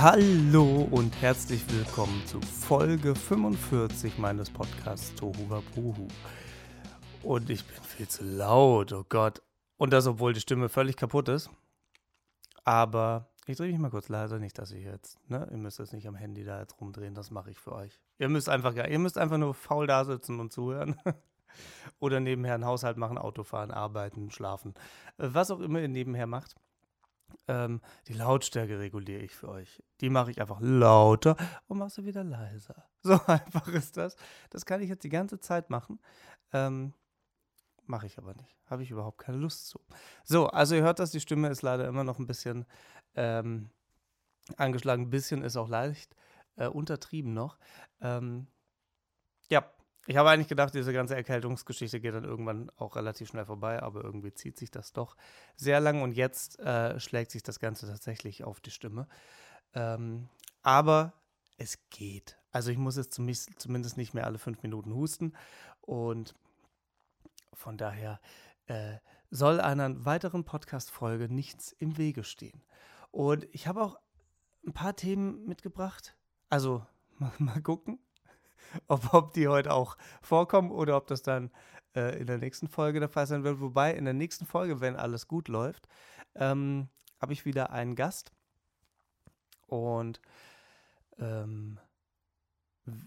Hallo und herzlich willkommen zu Folge 45 meines Podcasts Tohu Wabuhu. Und ich bin viel zu laut, oh Gott. Und das, obwohl die Stimme völlig kaputt ist. Aber ich drehe mich mal kurz leiser, nicht, dass ich jetzt, ne, ihr müsst jetzt nicht am Handy da jetzt rumdrehen, das mache ich für euch. Ihr müsst einfach, ihr müsst einfach nur faul da sitzen und zuhören. Oder nebenher einen Haushalt machen, Auto fahren, arbeiten, schlafen. Äh, was auch immer ihr nebenher macht. Ähm, die Lautstärke reguliere ich für euch. Die mache ich einfach lauter und mache sie wieder leiser. So einfach ist das. Das kann ich jetzt die ganze Zeit machen. Ähm, mache ich aber nicht. Habe ich überhaupt keine Lust zu. So, also ihr hört das, die Stimme ist leider immer noch ein bisschen ähm, angeschlagen. Ein bisschen ist auch leicht äh, untertrieben noch. Ähm, ja, ich habe eigentlich gedacht, diese ganze Erkältungsgeschichte geht dann irgendwann auch relativ schnell vorbei, aber irgendwie zieht sich das doch sehr lang und jetzt äh, schlägt sich das Ganze tatsächlich auf die Stimme. Ähm, aber es geht. Also ich muss jetzt zumindest nicht mehr alle fünf Minuten husten und von daher äh, soll einer weiteren Podcast-Folge nichts im Wege stehen. Und ich habe auch ein paar Themen mitgebracht. Also mal, mal gucken ob, ob die heute auch vorkommen oder ob das dann äh, in der nächsten Folge der Fall sein wird. Wobei in der nächsten Folge, wenn alles gut läuft, ähm, habe ich wieder einen Gast und ähm,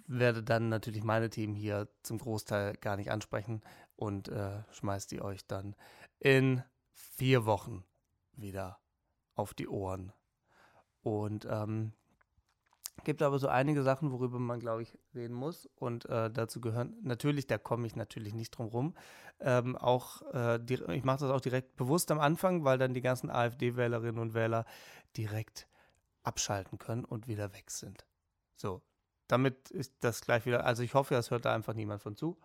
werde dann natürlich meine Themen hier zum Großteil gar nicht ansprechen und äh, schmeißt die euch dann in vier Wochen wieder auf die Ohren. Und ähm, Gibt aber so einige Sachen, worüber man, glaube ich, reden muss. Und äh, dazu gehören natürlich, da komme ich natürlich nicht drum rum. Ähm, auch, äh, die, ich mache das auch direkt bewusst am Anfang, weil dann die ganzen AfD-Wählerinnen und Wähler direkt abschalten können und wieder weg sind. So, damit ist das gleich wieder. Also ich hoffe, das hört da einfach niemand von zu.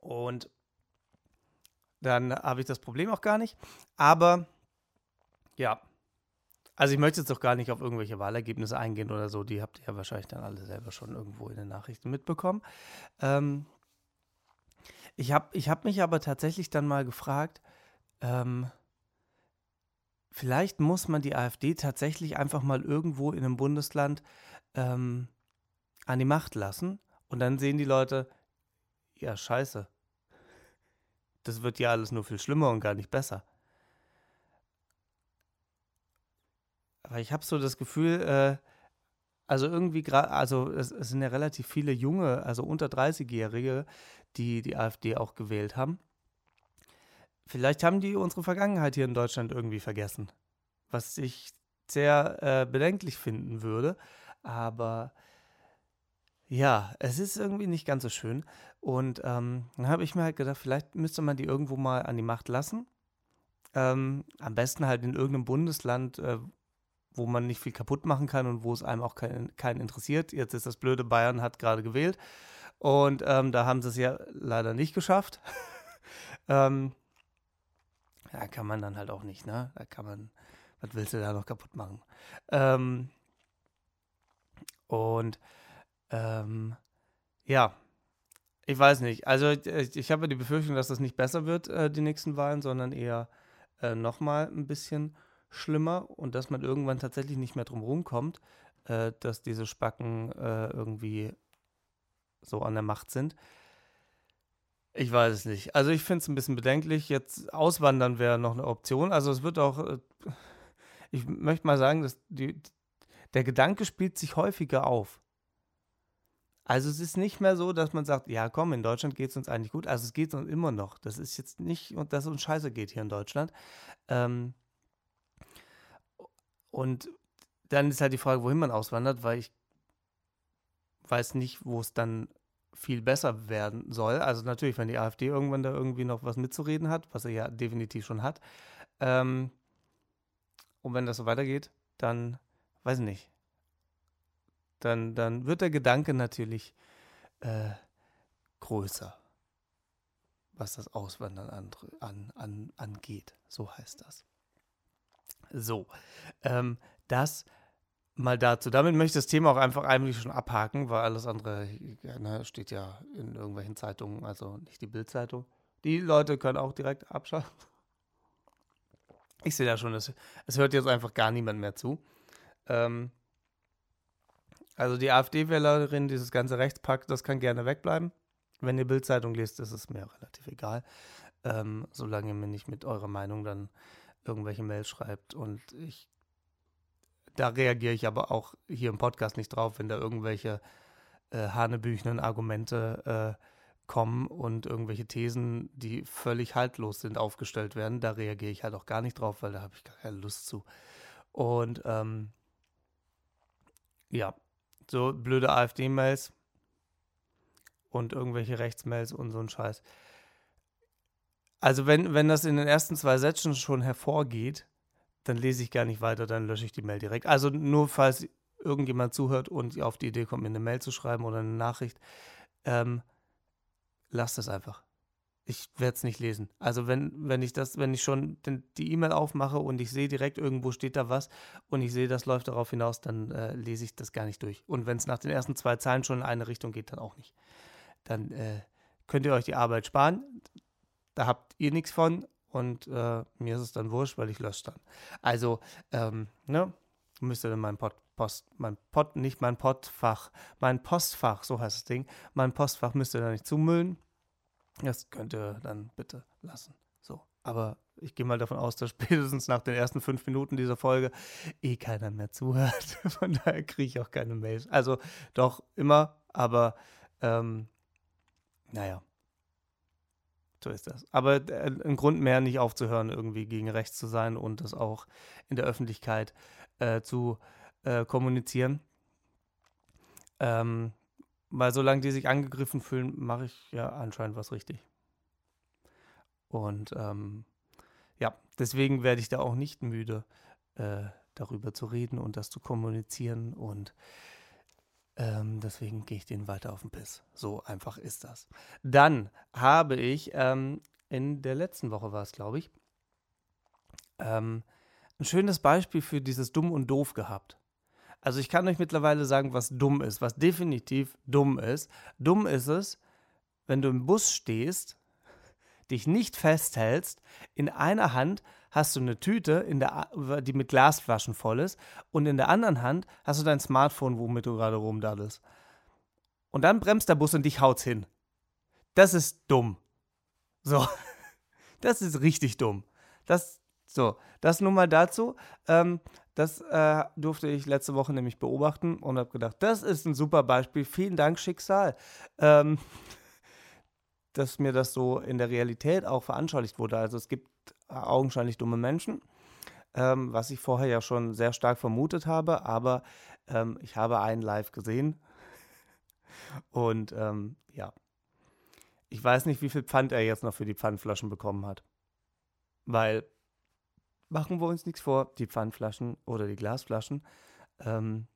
Und dann habe ich das Problem auch gar nicht. Aber ja, also ich möchte jetzt doch gar nicht auf irgendwelche Wahlergebnisse eingehen oder so. Die habt ihr ja wahrscheinlich dann alle selber schon irgendwo in den Nachrichten mitbekommen. Ähm, ich habe ich hab mich aber tatsächlich dann mal gefragt, ähm, vielleicht muss man die AfD tatsächlich einfach mal irgendwo in einem Bundesland ähm, an die Macht lassen. Und dann sehen die Leute, ja, scheiße. Das wird ja alles nur viel schlimmer und gar nicht besser. Aber ich habe so das Gefühl, äh, also irgendwie gerade, also es, es, sind ja relativ viele junge, also unter 30-Jährige, die die AfD auch gewählt haben. Vielleicht haben die unsere Vergangenheit hier in Deutschland irgendwie vergessen, was ich sehr äh, bedenklich finden würde. Aber ja, es ist irgendwie nicht ganz so schön. Und ähm, dann habe ich mir halt gedacht, vielleicht müsste man die irgendwo mal an die Macht lassen. Ähm, am besten halt in irgendeinem Bundesland, äh, wo man nicht viel kaputt machen kann und wo es einem auch keinen kein interessiert. Jetzt ist das blöde, Bayern hat gerade gewählt und ähm, da haben sie es ja leider nicht geschafft. ähm, ja, kann man dann halt auch nicht, ne? Da kann man, was willst du da noch kaputt machen? Ähm, und ähm, ja, ich weiß nicht. Also ich, ich habe die Befürchtung, dass das nicht besser wird, äh, die nächsten Wahlen, sondern eher äh, nochmal ein bisschen schlimmer und dass man irgendwann tatsächlich nicht mehr drum rumkommt, äh, dass diese Spacken äh, irgendwie so an der Macht sind. Ich weiß es nicht. Also ich finde es ein bisschen bedenklich. Jetzt auswandern wäre noch eine Option. Also es wird auch, äh, ich möchte mal sagen, dass die, der Gedanke spielt sich häufiger auf. Also es ist nicht mehr so, dass man sagt, ja komm, in Deutschland geht es uns eigentlich gut. Also es geht uns immer noch. Das ist jetzt nicht, dass es uns scheiße geht hier in Deutschland. Ähm, und dann ist halt die Frage, wohin man auswandert, weil ich weiß nicht, wo es dann viel besser werden soll. Also natürlich, wenn die AfD irgendwann da irgendwie noch was mitzureden hat, was er ja definitiv schon hat. Ähm, und wenn das so weitergeht, dann weiß ich nicht. Dann, dann wird der Gedanke natürlich äh, größer, was das Auswandern an, an, an, angeht. So heißt das. So, ähm, das mal dazu. Damit möchte ich das Thema auch einfach eigentlich schon abhaken, weil alles andere ne, steht ja in irgendwelchen Zeitungen, also nicht die Bildzeitung. Die Leute können auch direkt abschalten. Ich sehe da schon, es, es hört jetzt einfach gar niemand mehr zu. Ähm, also die AfD-Wählerin, dieses ganze Rechtspack, das kann gerne wegbleiben. Wenn ihr Bildzeitung lest, ist es mir relativ egal. Ähm, solange ihr mir nicht mit eurer Meinung dann irgendwelche Mails schreibt. Und ich, da reagiere ich aber auch hier im Podcast nicht drauf, wenn da irgendwelche äh, hanebüchenen Argumente äh, kommen und irgendwelche Thesen, die völlig haltlos sind, aufgestellt werden. Da reagiere ich halt auch gar nicht drauf, weil da habe ich gar keine Lust zu. Und ähm, ja, so blöde AfD-Mails und irgendwelche Rechtsmails und so ein Scheiß. Also wenn, wenn das in den ersten zwei Sätzen schon hervorgeht, dann lese ich gar nicht weiter, dann lösche ich die Mail direkt. Also nur falls irgendjemand zuhört und auf die Idee kommt, mir eine Mail zu schreiben oder eine Nachricht, ähm, lasst es einfach. Ich werde es nicht lesen. Also wenn, wenn ich das, wenn ich schon den, die E-Mail aufmache und ich sehe direkt irgendwo steht da was und ich sehe, das läuft darauf hinaus, dann äh, lese ich das gar nicht durch. Und wenn es nach den ersten zwei Zeilen schon in eine Richtung geht, dann auch nicht. Dann äh, könnt ihr euch die Arbeit sparen. Da habt ihr nichts von und äh, mir ist es dann wurscht, weil ich lösche dann. Also, ähm, ne, müsst ihr dann mein Pod, Post, mein Pod, nicht mein Podfach, mein Postfach, so heißt das Ding, mein Postfach müsst ihr da nicht zumüllen. Das könnt ihr dann bitte lassen. So, aber ich gehe mal davon aus, dass spätestens nach den ersten fünf Minuten dieser Folge eh keiner mehr zuhört. Von daher kriege ich auch keine Mails. Also doch immer, aber ähm, naja. So ist das. Aber äh, ein Grund mehr, nicht aufzuhören, irgendwie gegen rechts zu sein und das auch in der Öffentlichkeit äh, zu äh, kommunizieren. Ähm, weil solange die sich angegriffen fühlen, mache ich ja anscheinend was richtig. Und ähm, ja, deswegen werde ich da auch nicht müde, äh, darüber zu reden und das zu kommunizieren. Und ähm, deswegen gehe ich den weiter auf den Piss. So einfach ist das. Dann habe ich ähm, in der letzten Woche war es, glaube ich, ähm, ein schönes Beispiel für dieses Dumm und Doof gehabt. Also ich kann euch mittlerweile sagen, was dumm ist, was definitiv dumm ist. Dumm ist es, wenn du im Bus stehst, dich nicht festhältst, in einer Hand hast du eine Tüte, in der, die mit Glasflaschen voll ist, und in der anderen Hand hast du dein Smartphone, womit du gerade rumdaddelst. Und dann bremst der Bus und dich haut's hin. Das ist dumm. So. Das ist richtig dumm. Das, so, das nun mal dazu. Ähm, das äh, durfte ich letzte Woche nämlich beobachten und habe gedacht, das ist ein super Beispiel. Vielen Dank, Schicksal. Ähm, dass mir das so in der Realität auch veranschaulicht wurde. Also es gibt augenscheinlich dumme Menschen, ähm, was ich vorher ja schon sehr stark vermutet habe, aber ähm, ich habe einen live gesehen und ähm, ja, ich weiß nicht, wie viel Pfand er jetzt noch für die Pfandflaschen bekommen hat, weil machen wir uns nichts vor, die Pfandflaschen oder die Glasflaschen ähm,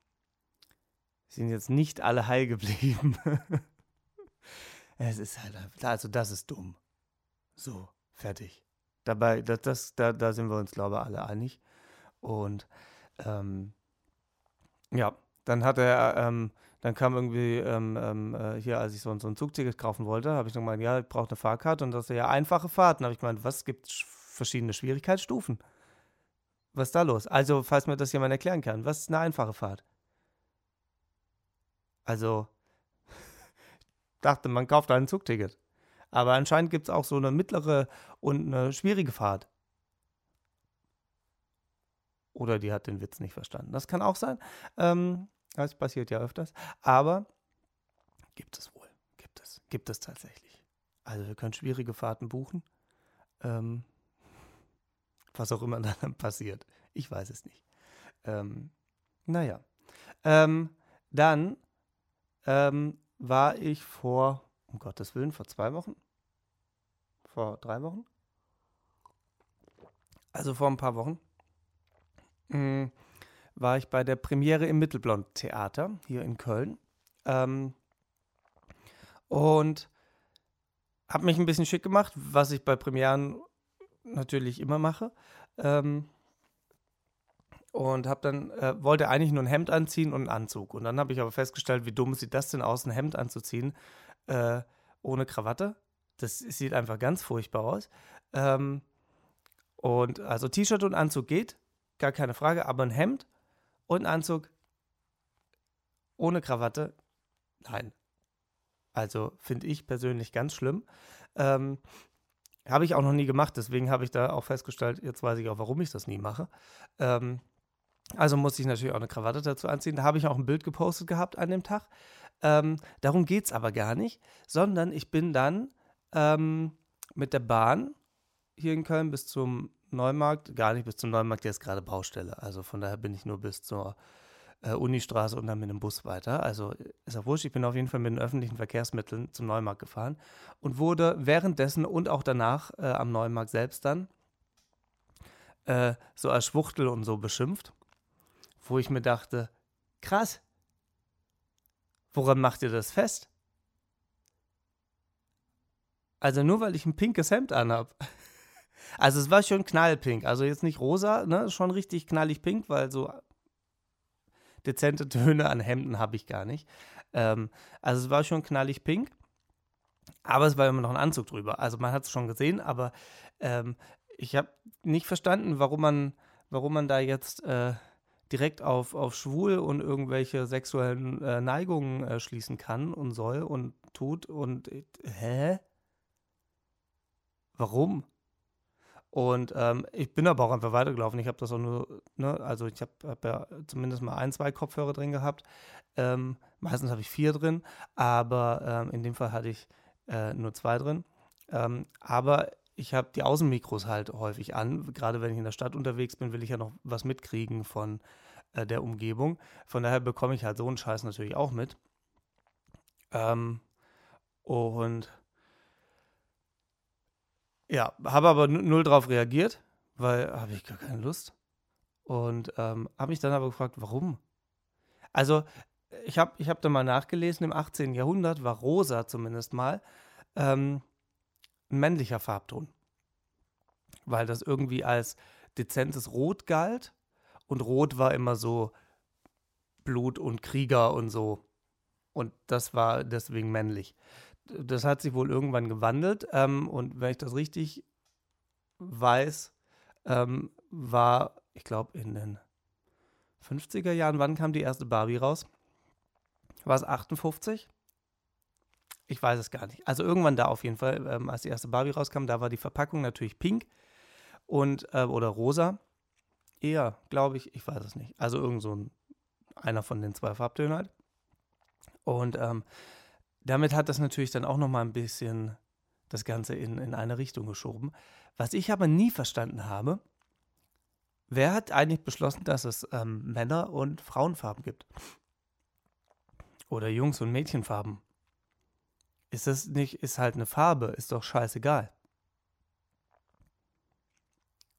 sind jetzt nicht alle heil geblieben. es ist halt, also das ist dumm. So, fertig. Dabei, das, das, da, da sind wir uns, glaube ich, alle einig. Und ähm, ja, dann hat er, ähm, dann kam irgendwie ähm, ähm äh, hier, als ich so, so ein Zugticket kaufen wollte, habe ich noch gemeint, ja, ich brauche eine Fahrkarte und das ist ja einfache Fahrten. habe ich gemeint, was gibt es verschiedene Schwierigkeitsstufen? Was ist da los? Also, falls mir das jemand erklären kann, was ist eine einfache Fahrt? Also, dachte, man kauft ein Zugticket. Aber anscheinend gibt es auch so eine mittlere und eine schwierige Fahrt. Oder die hat den Witz nicht verstanden. Das kann auch sein. Ähm, das passiert ja öfters. Aber gibt es wohl. Gibt es. Gibt es tatsächlich. Also wir können schwierige Fahrten buchen. Ähm, was auch immer dann passiert. Ich weiß es nicht. Ähm, naja. Ähm, dann ähm, war ich vor, um Gottes Willen, vor zwei Wochen? Vor drei Wochen? Also vor ein paar Wochen. Mh, hm, war ich bei der Premiere im Mittelblond Theater hier in Köln. Ähm, und habe mich ein bisschen schick gemacht, was ich bei Premieren natürlich immer mache. Ähm, und habe dann äh, wollte eigentlich nur ein Hemd anziehen und einen Anzug und dann habe ich aber festgestellt, wie dumm sieht das denn aus, ein Hemd anzuziehen äh, ohne Krawatte. Das sieht einfach ganz furchtbar aus. Ähm, Und also T-Shirt und Anzug geht, gar keine Frage, aber ein Hemd und ein Anzug ohne Krawatte, nein. Also finde ich persönlich ganz schlimm. Ähm, habe ich auch noch nie gemacht, deswegen habe ich da auch festgestellt, jetzt weiß ich auch, warum ich das nie mache. Ähm, also musste ich natürlich auch eine Krawatte dazu anziehen. Da habe ich auch ein Bild gepostet gehabt an dem Tag. Ähm, darum geht es aber gar nicht, sondern ich bin dann ähm, mit der Bahn hier in Köln bis zum Neumarkt, gar nicht bis zum Neumarkt, der ist gerade Baustelle. Also von daher bin ich nur bis zur äh, Unistraße und dann mit dem Bus weiter. Also ist ja wurscht, ich bin auf jeden Fall mit den öffentlichen Verkehrsmitteln zum Neumarkt gefahren und wurde währenddessen und auch danach äh, am Neumarkt selbst dann äh, so als Schwuchtel und so beschimpft wo ich mir dachte, krass, woran macht ihr das fest? Also nur weil ich ein pinkes Hemd anhab. Also es war schon knallpink, also jetzt nicht rosa, ne, schon richtig knallig pink, weil so dezente Töne an Hemden habe ich gar nicht. Ähm, also es war schon knallig pink, aber es war immer noch ein Anzug drüber. Also man hat es schon gesehen, aber ähm, ich habe nicht verstanden, warum man, warum man da jetzt äh, direkt auf, auf schwul und irgendwelche sexuellen äh, Neigungen äh, schließen kann und soll und tut und äh, hä? Warum? Und ähm, ich bin aber auch einfach weitergelaufen. Ich habe das auch nur, ne, also ich habe hab ja zumindest mal ein, zwei Kopfhörer drin gehabt. Ähm, meistens habe ich vier drin, aber ähm, in dem Fall hatte ich äh, nur zwei drin. Ähm, aber ich habe die Außenmikros halt häufig an. Gerade wenn ich in der Stadt unterwegs bin, will ich ja noch was mitkriegen von äh, der Umgebung. Von daher bekomme ich halt so einen Scheiß natürlich auch mit. Ähm, und ja, habe aber null drauf reagiert, weil habe ich gar keine Lust. Und ähm, habe mich dann aber gefragt, warum? Also, ich habe ich hab da mal nachgelesen, im 18. Jahrhundert war rosa zumindest mal ähm, ein männlicher Farbton. Weil das irgendwie als dezentes Rot galt. Und Rot war immer so Blut und Krieger und so. Und das war deswegen männlich. Das hat sich wohl irgendwann gewandelt. Ähm, und wenn ich das richtig weiß, ähm, war, ich glaube, in den 50er Jahren, wann kam die erste Barbie raus? War es 58? Ich weiß es gar nicht. Also irgendwann da auf jeden Fall, ähm, als die erste Barbie rauskam, da war die Verpackung natürlich pink und äh, oder rosa. Eher, glaube ich, ich weiß es nicht. Also irgend so ein, einer von den zwei Farbtönen halt. Und ähm, damit hat das natürlich dann auch nochmal ein bisschen das Ganze in, in eine Richtung geschoben. Was ich aber nie verstanden habe, wer hat eigentlich beschlossen, dass es ähm, Männer- und Frauenfarben gibt? Oder Jungs- und Mädchenfarben? Ist das nicht, ist halt eine Farbe, ist doch scheißegal.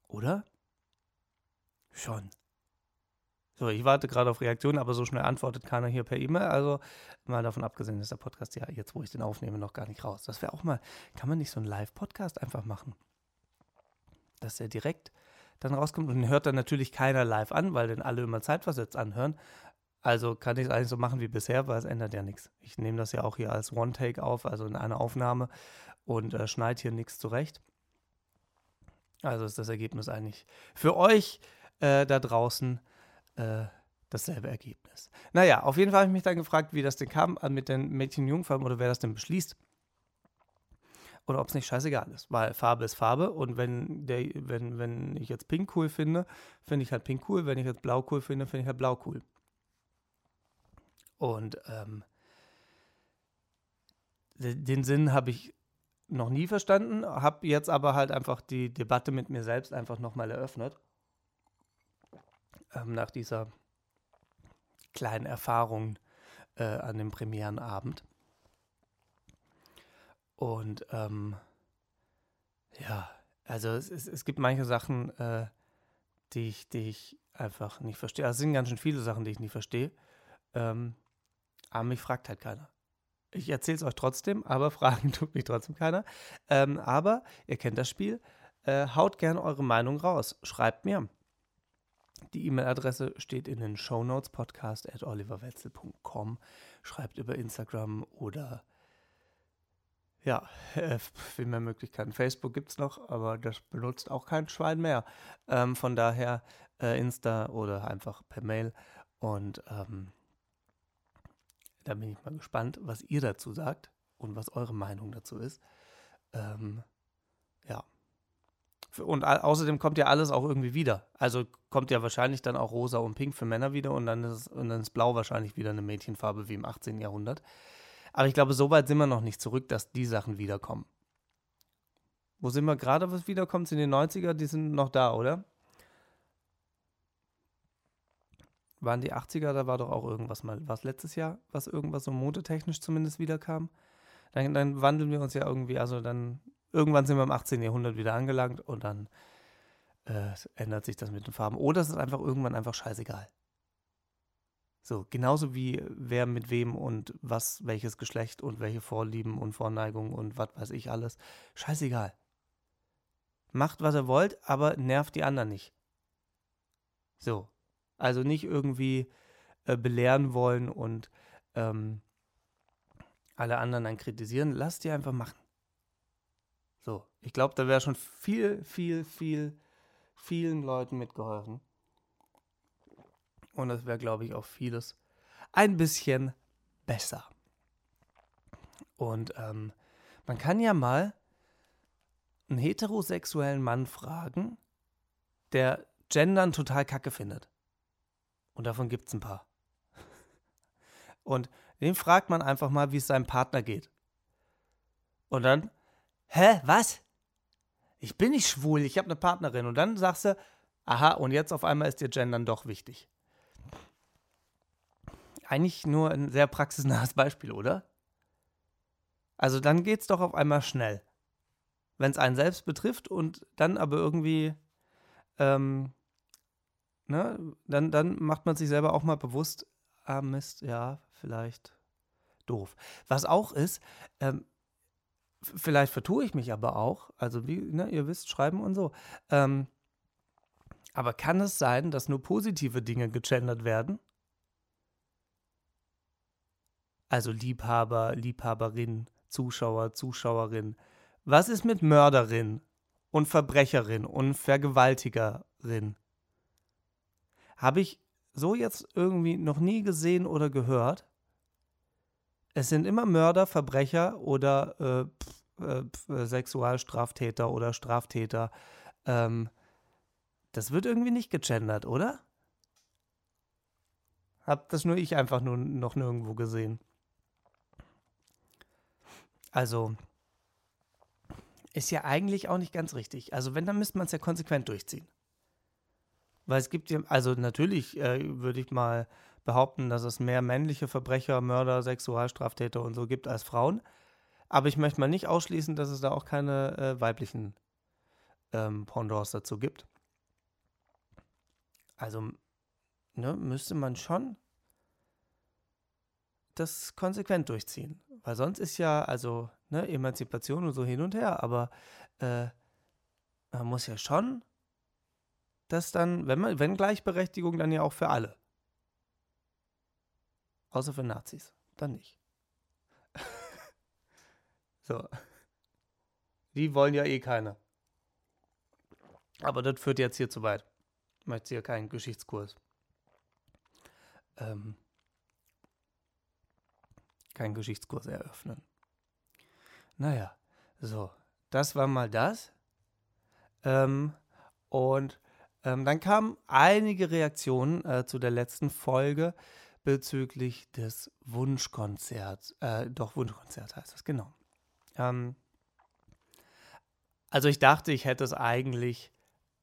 Oder? Schon. So, ich warte gerade auf Reaktionen, aber so schnell antwortet keiner hier per E-Mail. Also mal davon abgesehen ist der Podcast ja jetzt, wo ich den aufnehme, noch gar nicht raus. Das wäre auch mal, kann man nicht so einen Live-Podcast einfach machen? Dass er direkt dann rauskommt und hört dann natürlich keiner live an, weil dann alle immer zeitversetzt anhören. Also kann ich es eigentlich so machen wie bisher, weil es ändert ja nichts. Ich nehme das ja auch hier als One-Take auf, also in einer Aufnahme und äh, schneide hier nichts zurecht. Also ist das Ergebnis eigentlich für euch äh, da draußen äh, dasselbe Ergebnis. Naja, auf jeden Fall habe ich mich dann gefragt, wie das denn kam äh, mit den Mädchen-Jungfarben oder wer das denn beschließt. Oder ob es nicht scheißegal ist, weil Farbe ist Farbe und wenn, der, wenn, wenn ich jetzt Pink cool finde, finde ich halt Pink cool. Wenn ich jetzt Blau cool finde, finde ich halt Blau cool. Und ähm, den Sinn habe ich noch nie verstanden, habe jetzt aber halt einfach die Debatte mit mir selbst einfach nochmal eröffnet. Ähm, nach dieser kleinen Erfahrung äh, an dem Premierenabend. Und ähm, ja, also es, es, es, gibt manche Sachen, äh, die, ich, die ich einfach nicht verstehe. Also es sind ganz schön viele Sachen, die ich nicht verstehe. Ähm, aber mich fragt halt keiner. Ich erzähle es euch trotzdem, aber fragen tut mich trotzdem keiner. Ähm, aber ihr kennt das Spiel. Äh, haut gerne eure Meinung raus. Schreibt mir. Die E-Mail-Adresse steht in den Show Notes podcast at oliverwetzel.com. Schreibt über Instagram oder ja, äh, viel mehr Möglichkeiten. Facebook gibt es noch, aber das benutzt auch kein Schwein mehr. Ähm, von daher äh, Insta oder einfach per Mail. Und ähm, da bin ich mal gespannt, was ihr dazu sagt und was eure Meinung dazu ist. Ähm, ja. Und außerdem kommt ja alles auch irgendwie wieder. Also kommt ja wahrscheinlich dann auch rosa und pink für Männer wieder und dann ist, und dann ist blau wahrscheinlich wieder eine Mädchenfarbe wie im 18. Jahrhundert. Aber ich glaube, so weit sind wir noch nicht zurück, dass die Sachen wiederkommen. Wo sind wir gerade, was wiederkommt? Sind die 90er? Die sind noch da, oder? Waren die 80er, da war doch auch irgendwas mal, was letztes Jahr, was irgendwas so modetechnisch zumindest wiederkam? Dann, dann wandeln wir uns ja irgendwie, also dann irgendwann sind wir im 18. Jahrhundert wieder angelangt und dann äh, ändert sich das mit den Farben. Oder es ist einfach irgendwann einfach scheißegal. So, genauso wie wer mit wem und was, welches Geschlecht und welche Vorlieben und Vorneigungen und was weiß ich alles. Scheißegal. Macht, was ihr wollt, aber nervt die anderen nicht. So. Also nicht irgendwie äh, belehren wollen und ähm, alle anderen dann kritisieren. Lasst die einfach machen. So, ich glaube, da wäre schon viel, viel, viel, vielen Leuten mitgeholfen. Und das wäre, glaube ich, auch vieles ein bisschen besser. Und ähm, man kann ja mal einen heterosexuellen Mann fragen, der Gendern total kacke findet. Und davon gibt es ein paar. Und den fragt man einfach mal, wie es seinem Partner geht. Und dann hä, was? Ich bin nicht schwul, ich habe eine Partnerin. Und dann sagst du, aha, und jetzt auf einmal ist dir Gendern doch wichtig. Eigentlich nur ein sehr praxisnahes Beispiel, oder? Also dann geht's doch auf einmal schnell. Wenn es einen selbst betrifft und dann aber irgendwie, ähm, ne, dann, dann macht man sich selber auch mal bewusst, ah Mist, ja, vielleicht doof. Was auch ist, ähm, Vielleicht vertue ich mich aber auch. Also, wie, ne, ihr wisst, schreiben und so. Ähm, aber kann es sein, dass nur positive Dinge gegendert werden? Also Liebhaber, Liebhaberin, Zuschauer, Zuschauerin. Was ist mit Mörderin und Verbrecherin und Vergewaltigerin? Habe ich so jetzt irgendwie noch nie gesehen oder gehört. Es sind immer Mörder, Verbrecher oder äh, äh, äh, Sexualstraftäter oder Straftäter. Ähm, das wird irgendwie nicht gegendert, oder? Hab das nur ich einfach nur noch nirgendwo gesehen. Also, ist ja eigentlich auch nicht ganz richtig. Also, wenn, dann müsste man es ja konsequent durchziehen. Weil es gibt ja, also natürlich äh, würde ich mal behaupten, dass es mehr männliche Verbrecher, Mörder, Sexualstraftäter und so gibt als Frauen. Aber ich möchte mal nicht ausschließen, dass es da auch keine äh, weiblichen ähm, Pendants dazu gibt. Also ne, müsste man schon das konsequent durchziehen. Weil sonst ist ja, also ne, Emanzipation und so hin und her, aber äh, man muss ja schon das dann, wenn man, wenn Gleichberechtigung, dann ja auch für alle. Außer für Nazis. Dann nicht. so. Die wollen ja eh keine. Aber das führt jetzt hier zu weit. Ich möchte hier keinen Geschichtskurs. Ähm, keinen Geschichtskurs eröffnen. Naja, so. Das war mal das. Ähm, und ähm, dann kamen einige Reaktionen äh, zu der letzten Folge bezüglich des Wunschkonzerts. Äh, doch, Wunschkonzert heißt das, genau. Ähm, also ich dachte, ich hätte es eigentlich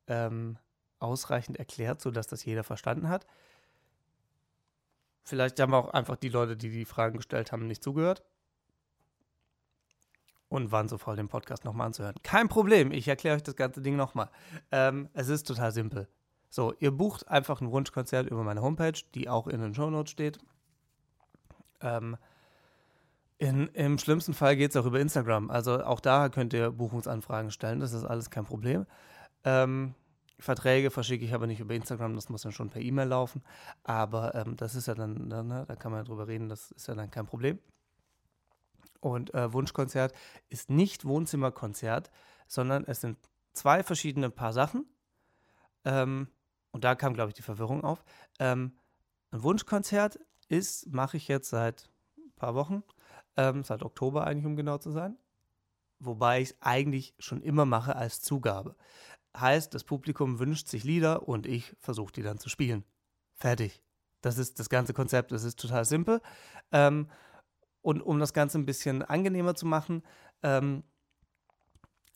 ähm, ausreichend erklärt, sodass das jeder verstanden hat. Vielleicht haben auch einfach die Leute, die die Fragen gestellt haben, nicht zugehört und waren so voll, den Podcast nochmal anzuhören. Kein Problem, ich erkläre euch das ganze Ding nochmal. Ähm, es ist total simpel. So, ihr bucht einfach ein Wunschkonzert über meine Homepage, die auch in den Shownotes steht. Ähm, in, Im schlimmsten Fall geht es auch über Instagram. Also auch da könnt ihr Buchungsanfragen stellen, das ist alles kein Problem. Ähm, Verträge verschicke ich aber nicht über Instagram, das muss dann schon per E-Mail laufen. Aber ähm, das ist ja dann, dann ne, da kann man ja drüber reden, das ist ja dann kein Problem. Und äh, Wunschkonzert ist nicht Wohnzimmerkonzert, sondern es sind zwei verschiedene Paar Sachen. Ähm, und da kam, glaube ich, die Verwirrung auf. Ähm, ein Wunschkonzert ist, mache ich jetzt seit ein paar Wochen, ähm, seit Oktober eigentlich, um genau zu sein. Wobei ich es eigentlich schon immer mache als Zugabe. Heißt, das Publikum wünscht sich Lieder und ich versuche die dann zu spielen. Fertig. Das ist das ganze Konzept. Das ist total simpel. Ähm, und um das Ganze ein bisschen angenehmer zu machen, ähm,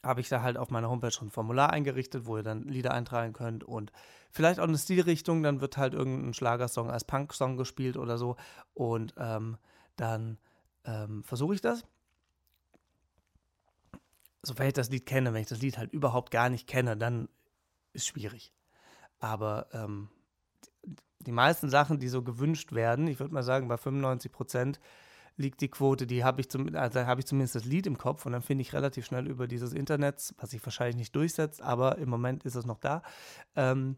habe ich da halt auf meiner Homepage schon ein Formular eingerichtet, wo ihr dann Lieder eintragen könnt und vielleicht auch eine Stilrichtung. Dann wird halt irgendein Schlagersong als Punk-Song gespielt oder so. Und ähm, dann ähm, versuche ich das. Sofern ich das Lied kenne, wenn ich das Lied halt überhaupt gar nicht kenne, dann ist schwierig. Aber ähm, die meisten Sachen, die so gewünscht werden, ich würde mal sagen, bei 95 Prozent liegt die Quote, die habe ich, zum, also habe ich zumindest das Lied im Kopf und dann finde ich relativ schnell über dieses Internet, was sich wahrscheinlich nicht durchsetzt, aber im Moment ist es noch da, ähm,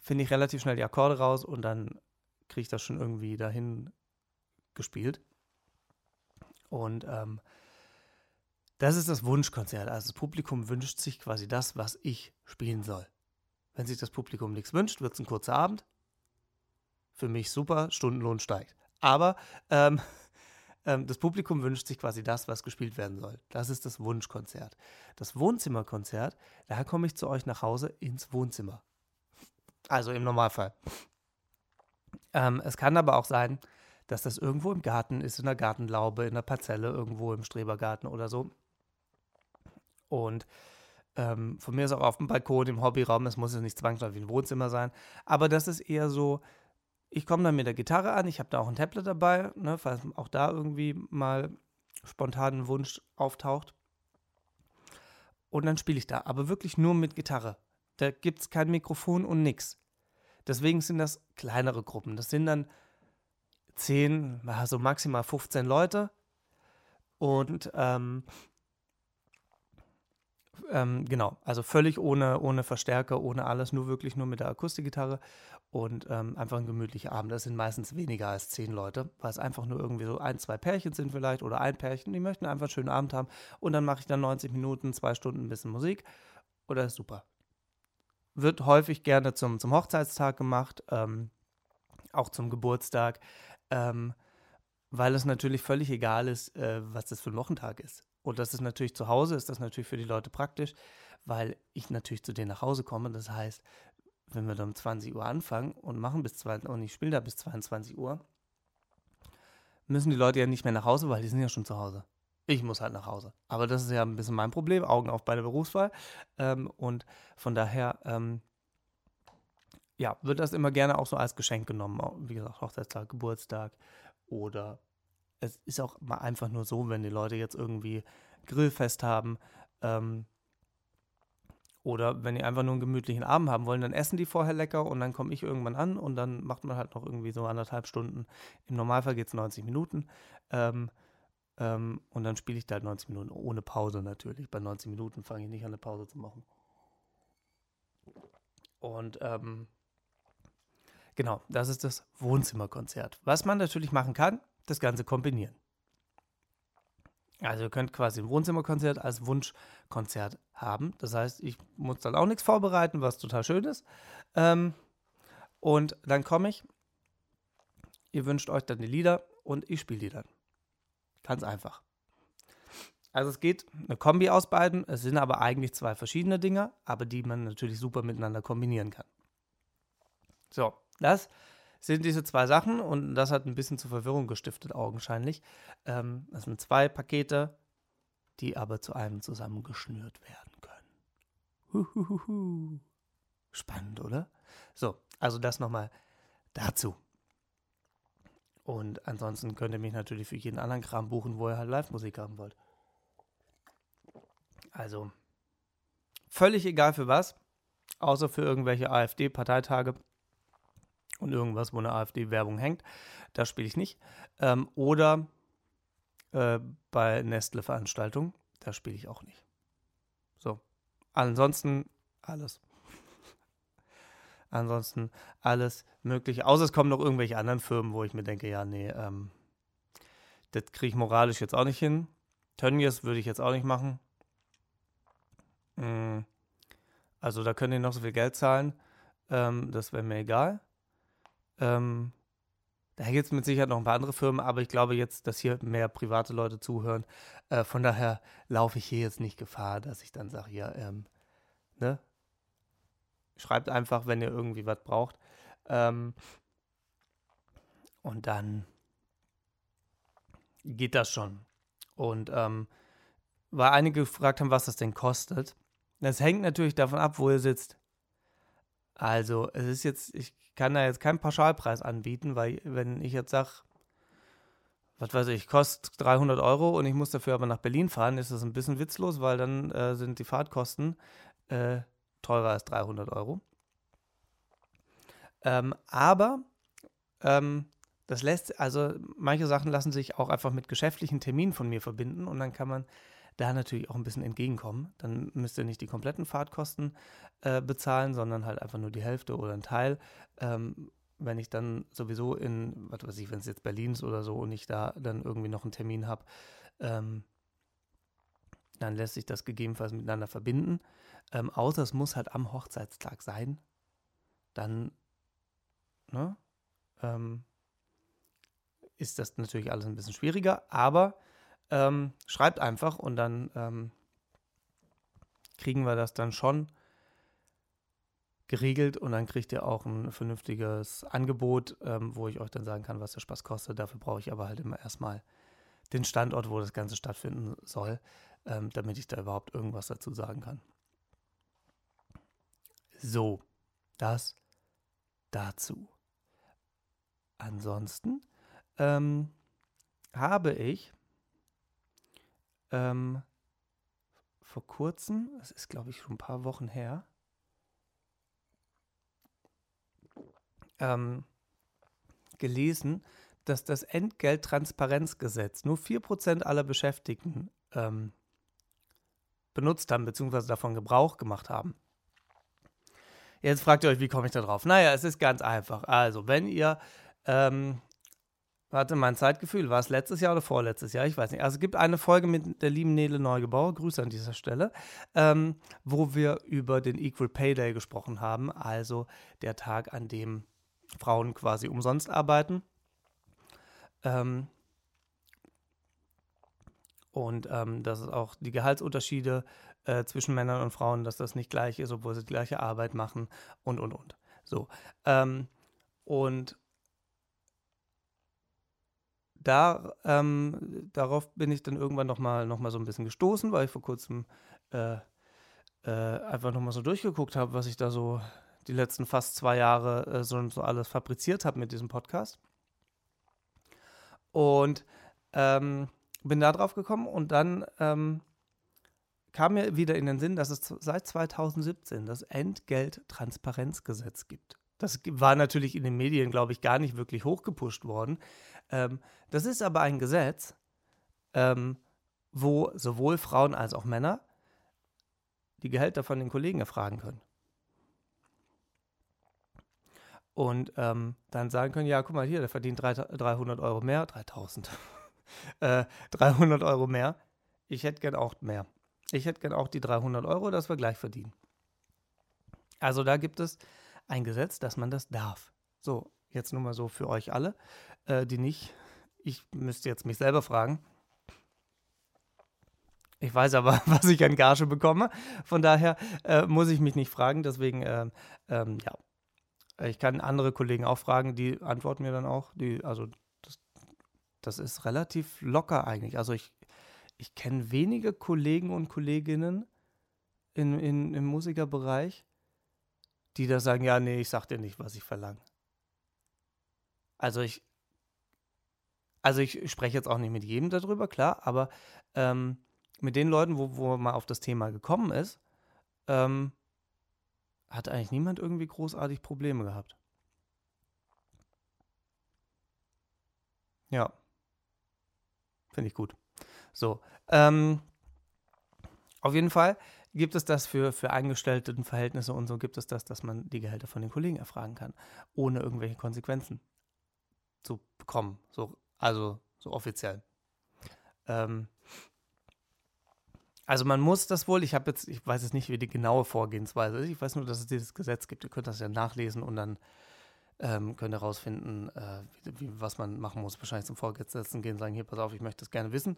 finde ich relativ schnell die Akkorde raus und dann kriege ich das schon irgendwie dahin gespielt. Und ähm, das ist das Wunschkonzert. Also das Publikum wünscht sich quasi das, was ich spielen soll. Wenn sich das Publikum nichts wünscht, wird es ein kurzer Abend. Für mich super, Stundenlohn steigt. Aber ähm, ähm, das Publikum wünscht sich quasi das, was gespielt werden soll. Das ist das Wunschkonzert. Das Wohnzimmerkonzert, da komme ich zu euch nach Hause ins Wohnzimmer. Also im Normalfall. Ähm, es kann aber auch sein, dass das irgendwo im Garten ist, in der Gartenlaube, in der Parzelle, irgendwo im Strebergarten oder so. Und ähm, von mir ist auch auf dem Balkon, im Hobbyraum, es muss jetzt nicht zwangsläufig ein Wohnzimmer sein. Aber das ist eher so, ich komme dann mit der Gitarre an, ich habe da auch ein Tablet dabei, ne, falls auch da irgendwie mal spontan ein Wunsch auftaucht. Und dann spiele ich da, aber wirklich nur mit Gitarre. Da gibt es kein Mikrofon und nix. Deswegen sind das kleinere Gruppen. Das sind dann 10, also maximal 15 Leute. Und ähm, ähm, genau, also völlig ohne, ohne Verstärker, ohne alles, nur wirklich nur mit der Akustikgitarre und ähm, einfach ein gemütlicher Abend. Das sind meistens weniger als zehn Leute, weil es einfach nur irgendwie so ein, zwei Pärchen sind vielleicht oder ein Pärchen, die möchten einfach einen schönen Abend haben und dann mache ich dann 90 Minuten, zwei Stunden ein bisschen Musik oder ist super. Wird häufig gerne zum, zum Hochzeitstag gemacht, ähm, auch zum Geburtstag, ähm, weil es natürlich völlig egal ist, äh, was das für ein Wochentag ist. Und das ist natürlich zu Hause, ist das natürlich für die Leute praktisch, weil ich natürlich zu denen nach Hause komme. Das heißt, wenn wir dann um 20 Uhr anfangen und machen bis 20 und ich spiele da bis 22 Uhr, müssen die Leute ja nicht mehr nach Hause, weil die sind ja schon zu Hause. Ich muss halt nach Hause. Aber das ist ja ein bisschen mein Problem, Augen auf bei der Berufswahl. Ähm, und von daher, ähm, ja, wird das immer gerne auch so als Geschenk genommen. Wie gesagt, Hochzeitstag, Geburtstag oder es ist auch mal einfach nur so, wenn die Leute jetzt irgendwie Grillfest haben, ähm, oder wenn die einfach nur einen gemütlichen Abend haben wollen, dann essen die vorher lecker und dann komme ich irgendwann an und dann macht man halt noch irgendwie so anderthalb Stunden. Im Normalfall geht es 90 Minuten. Ähm, ähm, und dann spiele ich da halt 90 Minuten ohne Pause natürlich. Bei 90 Minuten fange ich nicht an, eine Pause zu machen. Und ähm, genau, das ist das Wohnzimmerkonzert. Was man natürlich machen kann, das Ganze kombinieren. Also ihr könnt quasi ein Wohnzimmerkonzert als Wunschkonzert haben. Das heißt, ich muss dann auch nichts vorbereiten, was total schön ist. Ähm, und dann komme ich, ihr wünscht euch dann die Lieder und ich spiele die dann. Ganz einfach. Also es geht eine Kombi aus beiden. Es sind aber eigentlich zwei verschiedene Dinge, aber die man natürlich super miteinander kombinieren kann. So, das sind diese zwei Sachen und das hat ein bisschen zur Verwirrung gestiftet, augenscheinlich. Ähm, das sind zwei Pakete, die aber zu einem zusammengeschnürt werden können. Huhuhuhu. Spannend, oder? So, also das nochmal dazu. Und ansonsten könnt ihr mich natürlich für jeden anderen Kram buchen, wo ihr halt Live-Musik haben wollt. Also, völlig egal für was, außer für irgendwelche AfD-Parteitage und irgendwas, wo eine AfD-Werbung hängt. Da spiele ich nicht. Ähm, oder äh, bei Nestle-Veranstaltungen, da spiele ich auch nicht. So. Ansonsten alles. Ansonsten alles Mögliche. Außer es kommen noch irgendwelche anderen Firmen, wo ich mir denke, ja, nee, ähm, Das kriege ich moralisch jetzt auch nicht hin. Tönnies würde ich jetzt auch nicht machen. Mm. Also da können die noch so viel Geld zahlen. Ähm, das wäre mir egal. Ähm, da gibt es mit Sicherheit noch ein paar andere Firmen, aber ich glaube jetzt, dass hier mehr private Leute zuhören. Äh, von daher laufe ich hier jetzt nicht Gefahr, dass ich dann sage, ja, ähm, ne? Schreibt einfach, wenn ihr irgendwie was braucht. Ähm, und dann geht das schon. Und ähm, weil einige gefragt haben, was das denn kostet. Das hängt natürlich davon ab, wo ihr sitzt. Also, es ist jetzt, ich kann da jetzt keinen Pauschalpreis anbieten, weil wenn ich jetzt sage, was weiß ich, kostet 300 Euro und ich muss dafür aber nach Berlin fahren, ist das ein bisschen witzlos, weil dann äh, sind die Fahrtkosten äh, teurer als 300 Euro. Ähm, aber ähm, das lässt, also manche Sachen lassen sich auch einfach mit geschäftlichen Terminen von mir verbinden und dann kann man da natürlich auch ein bisschen entgegenkommen. Dann müsst ihr nicht die kompletten Fahrtkosten äh, bezahlen, sondern halt einfach nur die Hälfte oder ein Teil. Ähm, wenn ich dann sowieso in, was weiß ich, wenn es jetzt Berlin ist oder so und ich da dann irgendwie noch einen Termin habe, ähm, dann lässt sich das gegebenenfalls miteinander verbinden. Ähm, außer es muss halt am Hochzeitstag sein. Dann ne, ähm, ist das natürlich alles ein bisschen schwieriger, aber ähm, schreibt einfach und dann ähm, kriegen wir das dann schon geregelt und dann kriegt ihr auch ein vernünftiges Angebot, ähm, wo ich euch dann sagen kann, was der Spaß kostet. Dafür brauche ich aber halt immer erstmal den Standort, wo das Ganze stattfinden soll, ähm, damit ich da überhaupt irgendwas dazu sagen kann. So, das dazu. Ansonsten ähm, habe ich ähm, vor kurzem, das ist glaube ich schon ein paar Wochen her, ähm, gelesen, dass das Entgelttransparenzgesetz nur 4% aller Beschäftigten ähm, benutzt haben, beziehungsweise davon Gebrauch gemacht haben. Jetzt fragt ihr euch, wie komme ich da drauf? Naja, es ist ganz einfach. Also, wenn ihr ähm, Warte, mein Zeitgefühl, war es letztes Jahr oder vorletztes Jahr? Ich weiß nicht. Also es gibt eine Folge mit der lieben Nele Neugebauer, Grüße an dieser Stelle, ähm, wo wir über den Equal Pay Day gesprochen haben, also der Tag, an dem Frauen quasi umsonst arbeiten. Ähm, und ähm, dass es auch die Gehaltsunterschiede äh, zwischen Männern und Frauen, dass das nicht gleich ist, obwohl sie die gleiche Arbeit machen und, und, und. So. Ähm, und da, ähm, darauf bin ich dann irgendwann nochmal noch mal so ein bisschen gestoßen, weil ich vor kurzem äh, äh, einfach nochmal so durchgeguckt habe, was ich da so die letzten fast zwei Jahre äh, so, so alles fabriziert habe mit diesem Podcast. Und ähm, bin da drauf gekommen und dann ähm, kam mir wieder in den Sinn, dass es seit 2017 das Entgelttransparenzgesetz gibt. Das war natürlich in den Medien, glaube ich, gar nicht wirklich hochgepusht worden. Ähm, das ist aber ein Gesetz, ähm, wo sowohl Frauen als auch Männer die Gehälter von den Kollegen erfragen können. Und ähm, dann sagen können, ja, guck mal hier, der verdient 300 Euro mehr, 3000, äh, 300 Euro mehr. Ich hätte gern auch mehr. Ich hätte gern auch die 300 Euro, dass wir gleich verdienen. Also da gibt es ein Gesetz, dass man das darf. So, jetzt nur mal so für euch alle äh, die nicht. Ich müsste jetzt mich selber fragen. Ich weiß aber, was ich an Gage bekomme. Von daher äh, muss ich mich nicht fragen. Deswegen, äh, ähm, ja. Ich kann andere Kollegen auch fragen, die antworten mir dann auch. Die, also, das, das ist relativ locker eigentlich. Also, ich, ich kenne wenige Kollegen und Kolleginnen in, in, im Musikerbereich, die da sagen: Ja, nee, ich sag dir nicht, was ich verlange. Also, ich, also ich spreche jetzt auch nicht mit jedem darüber, klar, aber ähm, mit den Leuten, wo, wo man auf das Thema gekommen ist, ähm, hat eigentlich niemand irgendwie großartig Probleme gehabt. Ja. Finde ich gut. So. Ähm, auf jeden Fall gibt es das für, für Verhältnisse und so gibt es das, dass man die Gehälter von den Kollegen erfragen kann, ohne irgendwelche Konsequenzen zu bekommen. So also so offiziell. Ähm, also man muss das wohl, ich habe jetzt, ich weiß jetzt nicht, wie die genaue Vorgehensweise ist. Ich weiß nur, dass es dieses Gesetz gibt. Ihr könnt das ja nachlesen und dann ähm, könnt ihr herausfinden, äh, wie, wie, was man machen muss. Wahrscheinlich zum Vorgesetzten gehen und sagen, hier, pass auf, ich möchte das gerne wissen.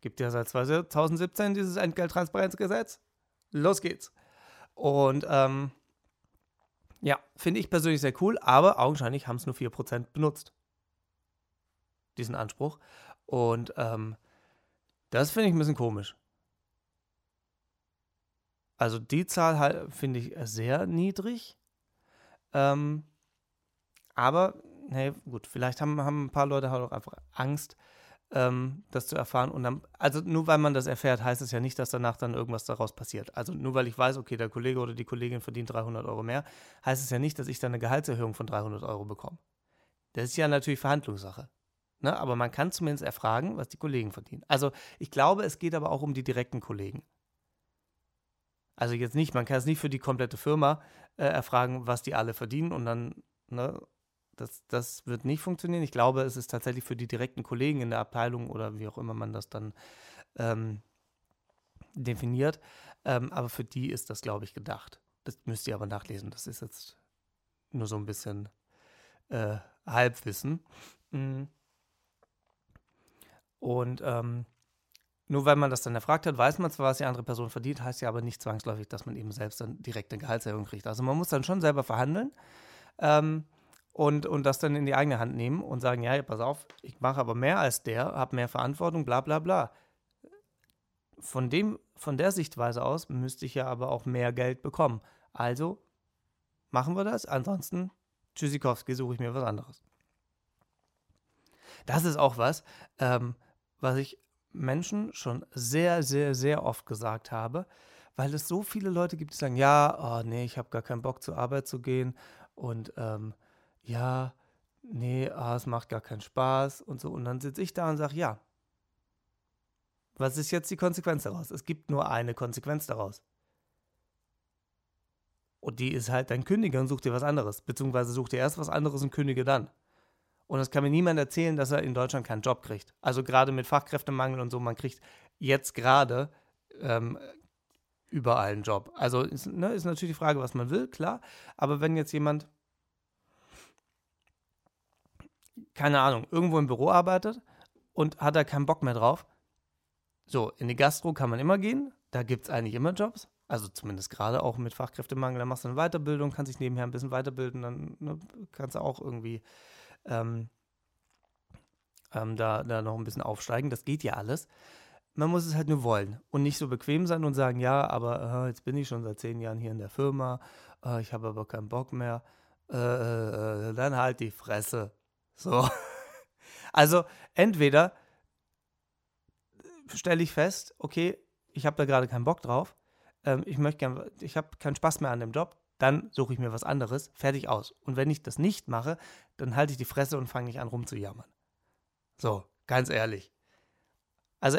Gibt ja seit 2017 dieses Entgelttransparenzgesetz. Los geht's. Und ähm, ja, finde ich persönlich sehr cool, aber augenscheinlich haben es nur 4% benutzt. Diesen Anspruch. Und ähm, das finde ich ein bisschen komisch. Also die Zahl finde ich sehr niedrig. Ähm, aber, hey, gut, vielleicht haben, haben ein paar Leute halt auch einfach Angst, ähm, das zu erfahren. Und dann, also nur weil man das erfährt, heißt es ja nicht, dass danach dann irgendwas daraus passiert. Also nur weil ich weiß, okay, der Kollege oder die Kollegin verdient 300 Euro mehr, heißt es ja nicht, dass ich dann eine Gehaltserhöhung von 300 Euro bekomme. Das ist ja natürlich Verhandlungssache. Ne? Aber man kann zumindest erfragen, was die Kollegen verdienen. Also ich glaube, es geht aber auch um die direkten Kollegen. Also jetzt nicht, man kann es nicht für die komplette Firma äh, erfragen, was die alle verdienen und dann, ne, das, das wird nicht funktionieren. Ich glaube, es ist tatsächlich für die direkten Kollegen in der Abteilung oder wie auch immer man das dann ähm, definiert. Ähm, aber für die ist das, glaube ich, gedacht. Das müsst ihr aber nachlesen. Das ist jetzt nur so ein bisschen äh, Halbwissen. Mhm. Und ähm, nur weil man das dann erfragt hat, weiß man zwar, was die andere Person verdient, heißt ja aber nicht zwangsläufig, dass man eben selbst dann direkt eine Gehaltserhöhung kriegt. Also man muss dann schon selber verhandeln ähm, und, und das dann in die eigene Hand nehmen und sagen, ja, pass auf, ich mache aber mehr als der, habe mehr Verantwortung, bla bla bla. Von, dem, von der Sichtweise aus müsste ich ja aber auch mehr Geld bekommen. Also machen wir das, ansonsten Tschüssikowski, suche ich mir was anderes. Das ist auch was, ähm, was ich Menschen schon sehr, sehr, sehr oft gesagt habe, weil es so viele Leute gibt, die sagen, ja, oh nee, ich habe gar keinen Bock zur Arbeit zu gehen und ähm, ja, nee, oh, es macht gar keinen Spaß und so. Und dann sitze ich da und sage, ja, was ist jetzt die Konsequenz daraus? Es gibt nur eine Konsequenz daraus. Und die ist halt, dein kündige und such dir was anderes. Beziehungsweise such dir erst was anderes und kündige dann. Und es kann mir niemand erzählen, dass er in Deutschland keinen Job kriegt. Also gerade mit Fachkräftemangel und so, man kriegt jetzt gerade ähm, überall einen Job. Also ist, ne, ist natürlich die Frage, was man will, klar. Aber wenn jetzt jemand, keine Ahnung, irgendwo im Büro arbeitet und hat da keinen Bock mehr drauf, so, in die Gastro kann man immer gehen, da gibt es eigentlich immer Jobs. Also zumindest gerade auch mit Fachkräftemangel, da machst du eine Weiterbildung, kannst dich nebenher ein bisschen weiterbilden, dann ne, kannst du auch irgendwie ähm, ähm, da, da noch ein bisschen aufsteigen. Das geht ja alles. Man muss es halt nur wollen und nicht so bequem sein und sagen, ja, aber äh, jetzt bin ich schon seit zehn Jahren hier in der Firma, äh, ich habe aber keinen Bock mehr. Äh, äh, äh dann halt die Fresse. So. Also entweder stelle ich fest, okay, ich habe da gerade keinen Bock drauf, ähm, ich möchte gern, ich habe keinen Spaß mehr an dem Job, dann suche ich mir was anderes, fertig aus. Und wenn ich das nicht mache, dann halte ich die Fresse und fange nicht an rumzujammern. So, ganz ehrlich. Also,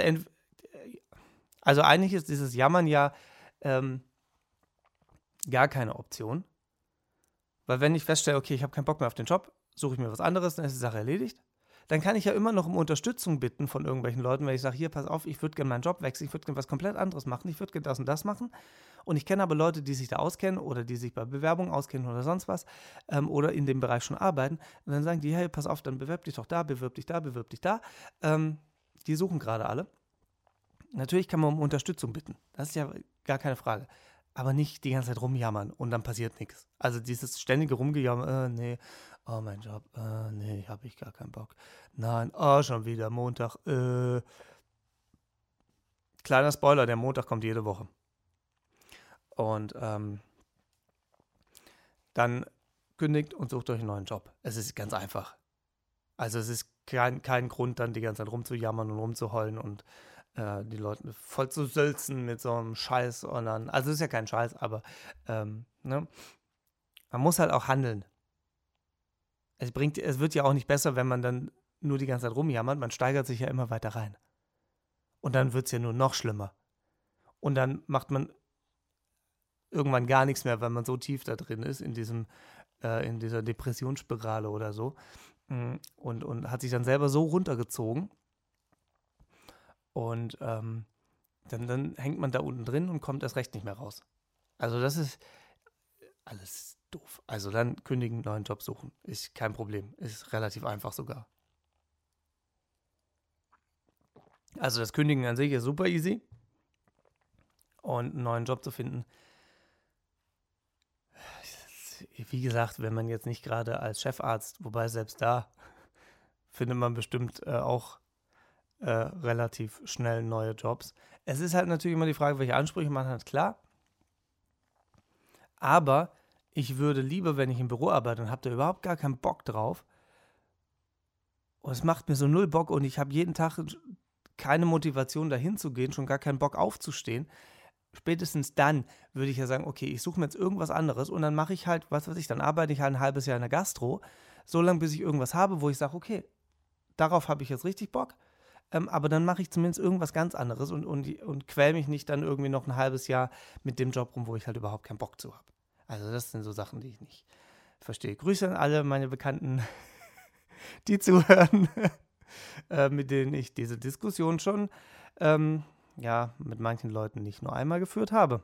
also eigentlich ist dieses Jammern ja ähm, gar keine Option. Weil wenn ich feststelle, okay, ich habe keinen Bock mehr auf den Job, suche ich mir was anderes, dann ist die Sache erledigt dann kann ich ja immer noch um Unterstützung bitten von irgendwelchen Leuten, wenn ich sage, hier, pass auf, ich würde gerne meinen Job wechseln, ich würde gerne was komplett anderes machen, ich würde gerne das und das machen. Und ich kenne aber Leute, die sich da auskennen oder die sich bei Bewerbungen auskennen oder sonst was ähm, oder in dem Bereich schon arbeiten. Und dann sagen die, hey, pass auf, dann bewirb dich doch da, bewirb dich da, bewirb dich da. Ähm, die suchen gerade alle. Natürlich kann man um Unterstützung bitten. Das ist ja gar keine Frage aber nicht die ganze Zeit rumjammern und dann passiert nichts. Also dieses ständige Rumgejammer, äh, nee, oh mein Job, äh, nee, habe ich gar keinen Bock. Nein, oh, schon wieder Montag, äh. Kleiner Spoiler, der Montag kommt jede Woche. Und ähm, dann kündigt und sucht euch einen neuen Job. Es ist ganz einfach. Also es ist kein, kein Grund, dann die ganze Zeit rumzujammern und rumzuheulen und äh, die Leute voll zu sülzen mit so einem Scheiß und dann, also ist ja kein Scheiß, aber ähm, ne? man muss halt auch handeln. Es, bringt, es wird ja auch nicht besser, wenn man dann nur die ganze Zeit rumjammert, man steigert sich ja immer weiter rein. Und dann wird es ja nur noch schlimmer. Und dann macht man irgendwann gar nichts mehr, weil man so tief da drin ist, in diesem, äh, in dieser Depressionsspirale oder so. Mm, und, und hat sich dann selber so runtergezogen, Und ähm, dann, dann hängt man da unten drin und kommt erst recht nicht mehr raus. Also das ist alles doof. Also dann kündigen, neuen Job suchen. Ist kein Problem. Ist relativ einfach sogar. Also das Kündigen an sich ist super easy. Und einen neuen Job zu finden, wie gesagt, wenn man jetzt nicht gerade als Chefarzt, wobei selbst da findet man bestimmt äh, auch äh, relativ schnell neue Jobs. Es ist halt natürlich immer die Frage, welche Ansprüche man hat, klar. Aber ich würde lieber, wenn ich im Büro arbeite und habe da überhaupt gar keinen Bock drauf, und es macht mir so null Bock und ich habe jeden Tag keine Motivation dahin zu gehen, schon gar keinen Bock aufzustehen, spätestens dann würde ich ja sagen, okay, ich suche mir jetzt irgendwas anderes und dann mache ich halt, was weiß ich, dann arbeite ich halt ein halbes Jahr in der Gastro, so lange bis ich irgendwas habe, wo ich sage, okay, darauf habe ich jetzt richtig Bock, ähm, aber dann mache ich zumindest irgendwas ganz anderes und, und, und quäl mich nicht dann irgendwie noch ein halbes Jahr mit dem Job rum, wo ich halt überhaupt keinen Bock zu habe. Also das sind so Sachen, die ich nicht verstehe. Grüße an alle meine Bekannten, die zuhören, äh, mit denen ich diese Diskussion schon ähm, ja, mit manchen Leuten nicht nur einmal geführt habe.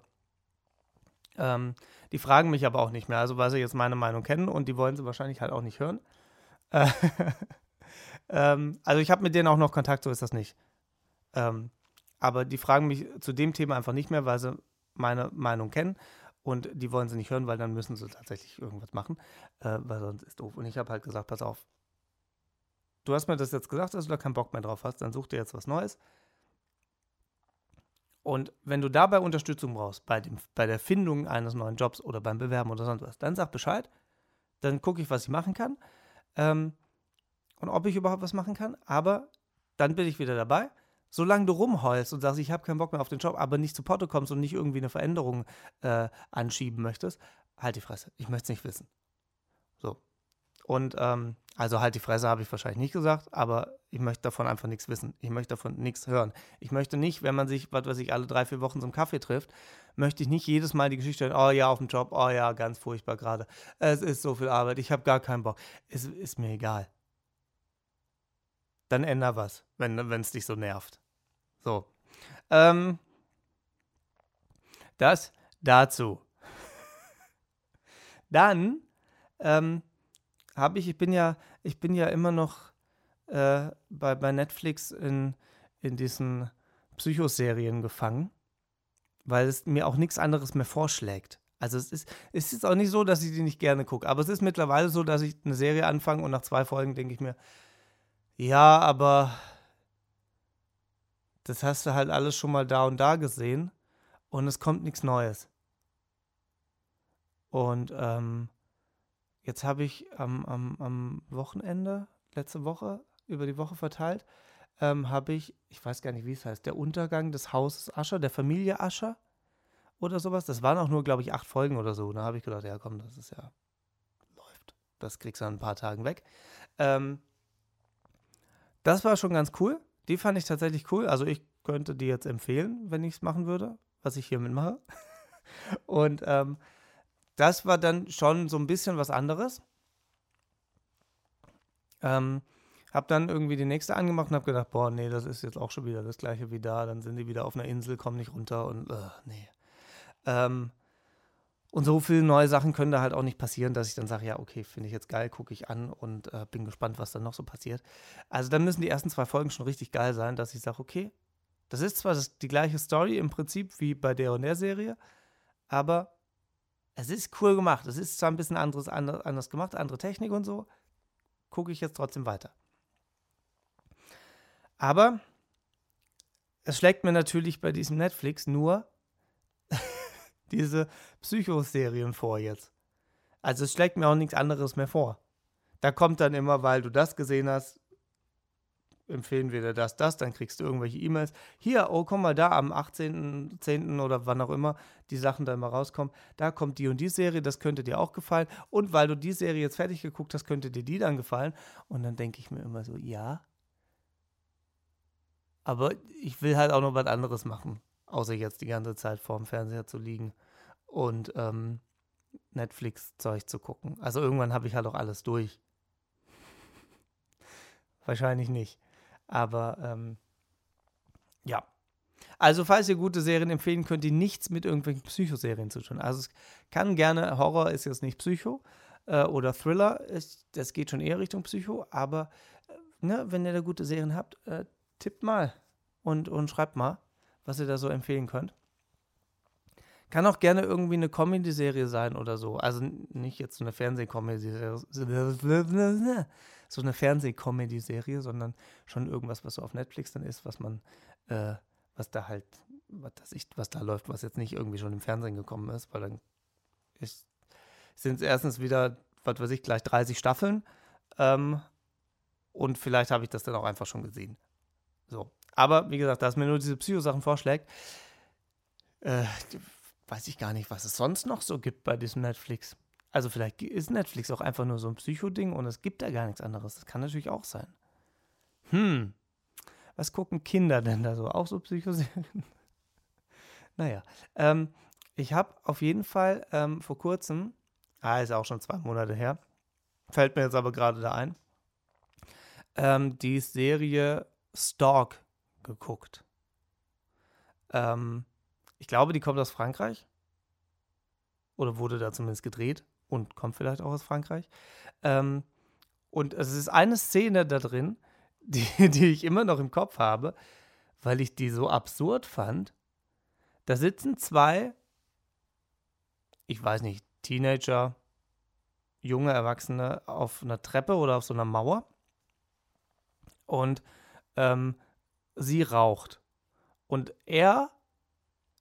Ähm, die fragen mich aber auch nicht mehr, also weil sie jetzt meine Meinung kennen und die wollen sie wahrscheinlich halt auch nicht hören. Äh, ähm, also ich habe mit denen auch noch Kontakt, so ist das nicht. Ähm, aber die fragen mich zu dem Thema einfach nicht mehr, weil sie meine Meinung kennen und die wollen sie nicht hören, weil dann müssen sie tatsächlich irgendwas machen, äh, weil sonst ist doof. Und ich habe halt gesagt, pass auf, du hast mir das jetzt gesagt, dass du da keinen Bock mehr drauf hast, dann such dir jetzt was Neues. Und wenn du dabei Unterstützung brauchst, bei, dem, bei der Findung eines neuen Jobs oder beim Bewerben oder sonst was, dann sag Bescheid. Dann gucke ich, was ich machen kann. Ähm, und ob ich überhaupt was machen kann. Aber dann bin ich wieder dabei. Solange du rumheulst und sagst, ich habe keinen Bock mehr auf den Job, aber nicht zu Porto kommst und nicht irgendwie eine Veränderung äh, anschieben möchtest, halt die Fresse. Ich möchte es nicht wissen. So. Und ähm, also halt die Fresse habe ich wahrscheinlich nicht gesagt, aber ich möchte davon einfach nichts wissen. Ich möchte davon nichts hören. Ich möchte nicht, wenn man sich, was weiß ich, alle drei, vier Wochen zum Kaffee trifft, möchte ich nicht jedes Mal die Geschichte hören, oh ja, auf dem Job, oh ja, ganz furchtbar gerade. Es ist so viel Arbeit, ich habe gar keinen Bock. Es ist mir egal. Dann änder was, wenn es dich so nervt. So. Ähm, das dazu. Dann ähm, habe ich, ich bin ja, ich bin ja immer noch äh, bei, bei Netflix in, in diesen Psychoserien gefangen, weil es mir auch nichts anderes mehr vorschlägt. Also es ist, es ist auch nicht so, dass ich die nicht gerne gucke, aber es ist mittlerweile so, dass ich eine Serie anfange und nach zwei Folgen denke ich mir, ja, aber das hast du halt alles schon mal da und da gesehen und es kommt nichts Neues. Und ähm, jetzt habe ich am, am, am Wochenende, letzte Woche, über die Woche verteilt, ähm, habe ich, ich weiß gar nicht, wie es heißt, der Untergang des Hauses Ascher, der Familie Ascher oder sowas. Das waren auch nur, glaube ich, acht Folgen oder so. Da habe ich gedacht, ja komm, das ist ja, läuft. Das kriegst du in ein paar Tagen weg. Ähm, das war schon ganz cool. Die fand ich tatsächlich cool. Also ich könnte die jetzt empfehlen, wenn ich es machen würde, was ich hiermit mache. Und ähm, das war dann schon so ein bisschen was anderes. Ähm, hab dann irgendwie die nächste angemacht und hab gedacht, boah, nee, das ist jetzt auch schon wieder das gleiche wie da. Dann sind die wieder auf einer Insel, kommen nicht runter und uh, nee. Ähm, und so viele neue Sachen können da halt auch nicht passieren, dass ich dann sage, ja, okay, finde ich jetzt geil, gucke ich an und äh, bin gespannt, was dann noch so passiert. Also dann müssen die ersten zwei Folgen schon richtig geil sein, dass ich sage, okay, das ist zwar das, die gleiche Story im Prinzip wie bei der und der Serie, aber es ist cool gemacht. Es ist zwar ein bisschen anderes, anders gemacht, andere Technik und so. Gucke ich jetzt trotzdem weiter. Aber es schlägt mir natürlich bei diesem Netflix nur diese Psychoserien vor jetzt. Also es schlägt mir auch nichts anderes mehr vor. Da kommt dann immer, weil du das gesehen hast, empfehlen wir dir das, das, dann kriegst du irgendwelche E-Mails. Hier, oh, komm mal da am 18.10. oder wann auch immer die Sachen dann mal rauskommen. Da kommt die und die Serie, das könnte dir auch gefallen. Und weil du die Serie jetzt fertig geguckt hast, könnte dir die dann gefallen. Und dann denke ich mir immer so, ja. Aber ich will halt auch noch was anderes machen, außer jetzt die ganze Zeit vorm Fernseher zu liegen und ähm, Netflix-Zeug zu gucken. Also irgendwann habe ich halt auch alles durch. Wahrscheinlich nicht. Aber ähm, Ja. Also, falls ihr gute Serien empfehlen könnt, die nichts mit irgendwelchen Psychoserien zu tun. Also, es kann gerne, Horror ist jetzt nicht Psycho äh, oder Thriller, ist, das geht schon eher Richtung Psycho, aber äh, ne, wenn ihr da gute Serien habt, äh, tippt mal und, und schreibt mal, was ihr da so empfehlen könnt. Kann auch gerne irgendwie eine Comedy-Serie sein oder so. Also nicht jetzt so eine Fernsehcomedy-Serie, so eine Fernsehcomedy-Serie, sondern schon irgendwas, was so auf Netflix dann ist, was man, äh, was da halt, was, ich, was da läuft, was jetzt nicht irgendwie schon im Fernsehen gekommen ist, weil dann sind es erstens wieder, was weiß ich, gleich 30 Staffeln. Ähm, und vielleicht habe ich das dann auch einfach schon gesehen. So. Aber wie gesagt, da es mir nur diese Psycho-Sachen vorschlägt, äh, weiß ich gar nicht, was es sonst noch so gibt bei diesem Netflix. Also vielleicht ist Netflix auch einfach nur so ein Psycho-Ding und es gibt da gar nichts anderes. Das kann natürlich auch sein. Hm. Was gucken Kinder denn da so? Auch so Psychoserien? naja. Ähm, ich habe auf jeden Fall ähm, vor kurzem, ah, ist auch schon zwei Monate her, fällt mir jetzt aber gerade da ein, ähm, die Serie Stalk geguckt. Ähm, ich glaube, die kommt aus Frankreich. Oder wurde da zumindest gedreht und kommt vielleicht auch aus Frankreich. Ähm, und es ist eine Szene da drin, die, die ich immer noch im Kopf habe, weil ich die so absurd fand. Da sitzen zwei, ich weiß nicht, Teenager, junge Erwachsene auf einer Treppe oder auf so einer Mauer. Und ähm, sie raucht. Und er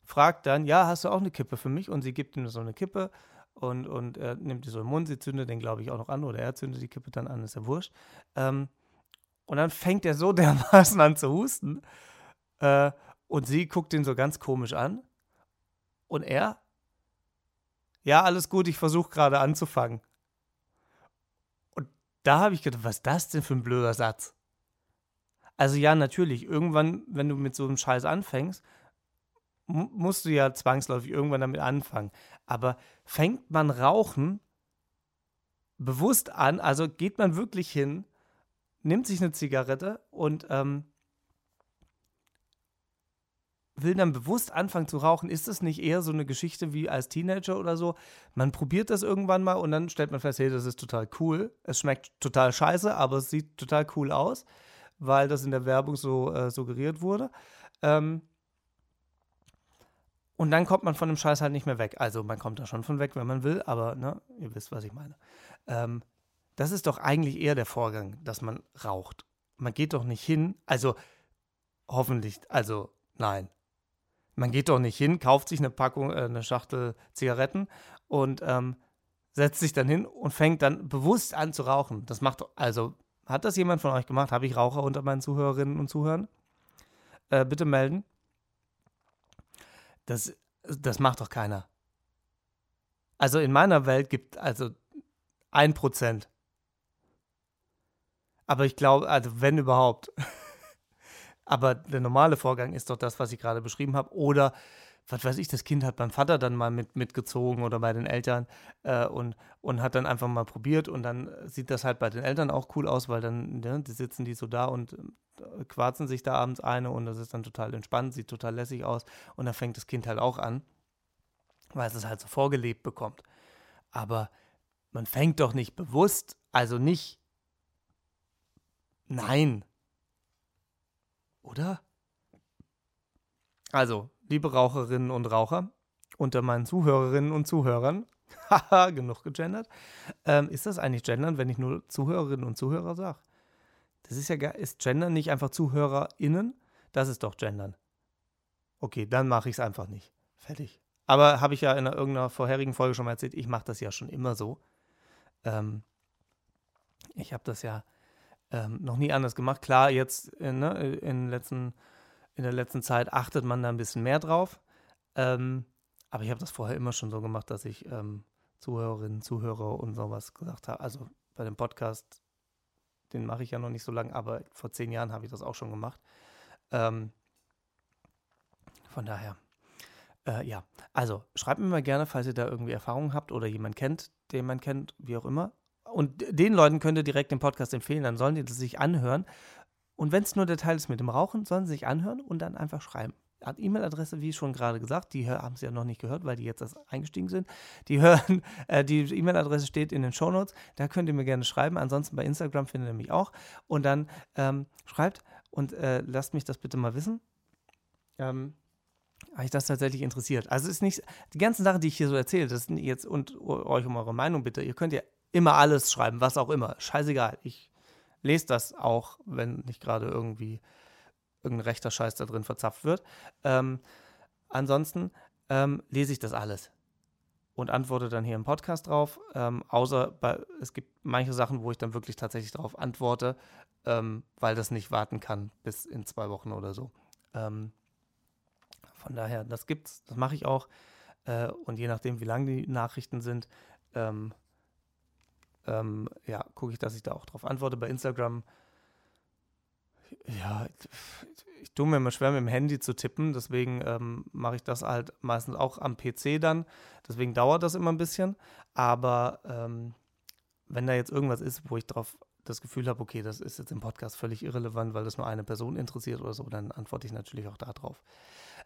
fragt dann, ja, hast du auch eine Kippe für mich? Und sie gibt ihm so eine Kippe und, und er nimmt die so im Mund, sie zündet den, glaube ich, auch noch an oder er zündet die Kippe dann an, ist ja wurscht. Ähm, und dann fängt er so dermaßen an zu husten äh, und sie guckt ihn so ganz komisch an und er, ja, alles gut, ich versuche gerade anzufangen. Und da habe ich gedacht, was ist das denn für ein blöder Satz? Also ja, natürlich, irgendwann, wenn du mit so einem Scheiß anfängst, musst du ja zwangsläufig irgendwann damit anfangen. Aber fängt man Rauchen bewusst an, also geht man wirklich hin, nimmt sich eine Zigarette und ähm, will dann bewusst anfangen zu rauchen, ist das nicht eher so eine Geschichte wie als Teenager oder so? Man probiert das irgendwann mal und dann stellt man fest, hey, das ist total cool. Es schmeckt total scheiße, aber es sieht total cool aus, weil das in der Werbung so äh, suggeriert wurde. Ähm, und dann kommt man von dem Scheiß halt nicht mehr weg. Also man kommt da schon von weg, wenn man will, aber ne, ihr wisst, was ich meine. Ähm, das ist doch eigentlich eher der Vorgang, dass man raucht. Man geht doch nicht hin, also hoffentlich, also nein. Man geht doch nicht hin, kauft sich eine Packung, äh, eine Schachtel Zigaretten und ähm, setzt sich dann hin und fängt dann bewusst an zu rauchen. Das macht, also hat das jemand von euch gemacht? Habe ich Raucher unter meinen Zuhörerinnen und Zuhörern? Äh, bitte melden. Das, das macht doch keiner. Also in meiner Welt gibt also ein Prozent. Aber ich glaube, also wenn überhaupt. Aber der normale Vorgang ist doch das, was ich gerade beschrieben habe. Oder, was weiß ich, das Kind hat beim Vater dann mal mit, mitgezogen oder bei den Eltern äh, und, und hat dann einfach mal probiert. Und dann sieht das halt bei den Eltern auch cool aus, weil dann ne, die sitzen die so da und quarzen sich da abends eine und das ist dann total entspannt, sieht total lässig aus und dann fängt das Kind halt auch an, weil es es halt so vorgelebt bekommt. Aber man fängt doch nicht bewusst, also nicht. Nein. Oder? Also, liebe Raucherinnen und Raucher, unter meinen Zuhörerinnen und Zuhörern, haha, genug gegendert, ähm, ist das eigentlich gendern, wenn ich nur Zuhörerinnen und Zuhörer sage? Das ist ja ist Gendern nicht einfach ZuhörerInnen? Das ist doch Gendern. Okay, dann mache ich es einfach nicht. Fertig. Aber habe ich ja in irgendeiner vorherigen Folge schon mal erzählt, ich mache das ja schon immer so. Ähm, ich habe das ja ähm, noch nie anders gemacht. Klar, jetzt in, ne, in, letzten, in der letzten Zeit achtet man da ein bisschen mehr drauf. Ähm, aber ich habe das vorher immer schon so gemacht, dass ich ähm, Zuhörerinnen, Zuhörer und sowas gesagt habe. Also bei dem Podcast den mache ich ja noch nicht so lange, aber vor zehn Jahren habe ich das auch schon gemacht. Ähm, von daher, äh, ja. Also, schreibt mir mal gerne, falls ihr da irgendwie Erfahrungen habt oder jemand kennt, den man kennt, wie auch immer. Und den Leuten könnt ihr direkt den Podcast empfehlen, dann sollen die das sich anhören. Und wenn es nur der Teil ist mit dem Rauchen, sollen sie sich anhören und dann einfach schreiben. E-Mail-Adresse, wie schon gerade gesagt, die haben sie ja noch nicht gehört, weil die jetzt erst eingestiegen sind. Die hören, äh, die E-Mail-Adresse steht in den Shownotes, da könnt ihr mir gerne schreiben. Ansonsten bei Instagram findet ihr mich auch. Und dann ähm, schreibt und äh, lasst mich das bitte mal wissen. Ähm, habe ich das tatsächlich interessiert. Also es ist nicht, die ganzen Sachen, die ich hier so erzähle, das sind jetzt und euch um eure Meinung bitte. Ihr könnt ja immer alles schreiben, was auch immer. Scheißegal. Ich lese das auch, wenn nicht gerade irgendwie irgendein rechter Scheiß da drin verzapft wird. Ähm, ansonsten ähm, lese ich das alles und antworte dann hier im Podcast drauf. Ähm, außer bei, es gibt manche Sachen, wo ich dann wirklich tatsächlich darauf antworte, ähm, weil das nicht warten kann bis in zwei Wochen oder so. Ähm, von daher, das gibt's, das mache ich auch. Äh, und je nachdem, wie lang die Nachrichten sind, ähm, ähm, ja, gucke ich, dass ich da auch drauf antworte. Bei Instagram, ja, ich tue mir immer schwer mit dem Handy zu tippen, deswegen ähm, mache ich das halt meistens auch am PC dann. Deswegen dauert das immer ein bisschen. Aber ähm, wenn da jetzt irgendwas ist, wo ich drauf das Gefühl habe, okay, das ist jetzt im Podcast völlig irrelevant, weil das nur eine Person interessiert oder so, dann antworte ich natürlich auch darauf.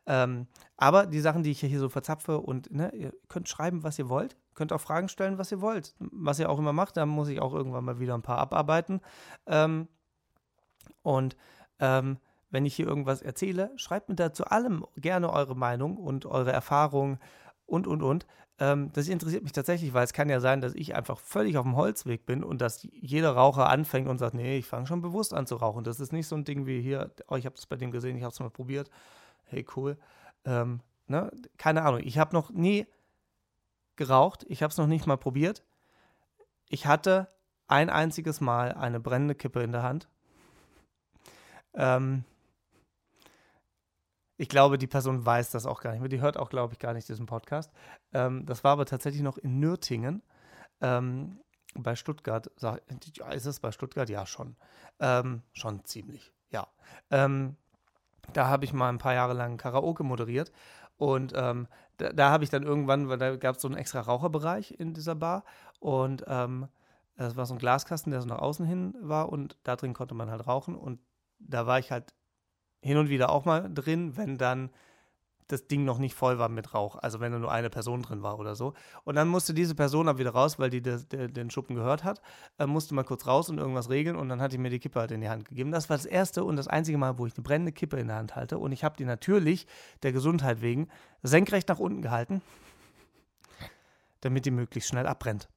Ähm, aber die Sachen, die ich hier so verzapfe und ne, ihr könnt schreiben, was ihr wollt, könnt auch Fragen stellen, was ihr wollt, was ihr auch immer macht, da muss ich auch irgendwann mal wieder ein paar abarbeiten. Ähm, und ähm, wenn ich hier irgendwas erzähle, schreibt mir da zu allem gerne eure Meinung und eure Erfahrungen und, und, und. Ähm, das interessiert mich tatsächlich, weil es kann ja sein, dass ich einfach völlig auf dem Holzweg bin und dass jeder Raucher anfängt und sagt, nee, ich fange schon bewusst an zu rauchen. Das ist nicht so ein Ding wie hier, oh, ich habe das bei dem gesehen, ich habe es mal probiert hey cool. Ähm, ne? Keine Ahnung, ich habe noch nie geraucht, ich habe es noch nicht mal probiert. Ich hatte ein einziges Mal eine brennende Kippe in der Hand. Ähm, ich glaube, die Person weiß das auch gar nicht mehr. Die hört auch, glaube ich, gar nicht diesen Podcast. Ähm, das war aber tatsächlich noch in Nürtingen. Ähm, bei Stuttgart. Ist es bei Stuttgart? Ja, schon. Ähm, schon ziemlich, ja. Ähm, da habe ich mal ein paar Jahre lang Karaoke moderiert. Und ähm, da, da habe ich dann irgendwann, weil da gab es so einen extra Raucherbereich in dieser Bar. Und ähm, das war so ein Glaskasten, der so nach außen hin war. Und da drin konnte man halt rauchen. Und da war ich halt hin und wieder auch mal drin, wenn dann das Ding noch nicht voll war mit Rauch. Also wenn da nur eine Person drin war oder so. Und dann musste diese Person aber wieder raus, weil die de, de, den Schuppen gehört hat, äh, musste mal kurz raus und irgendwas regeln und dann hat die mir die Kippe halt in die Hand gegeben. Das war das erste und das einzige Mal, wo ich eine brennende Kippe in der Hand halte. Und ich habe die natürlich der Gesundheit wegen senkrecht nach unten gehalten, damit die möglichst schnell abbrennt.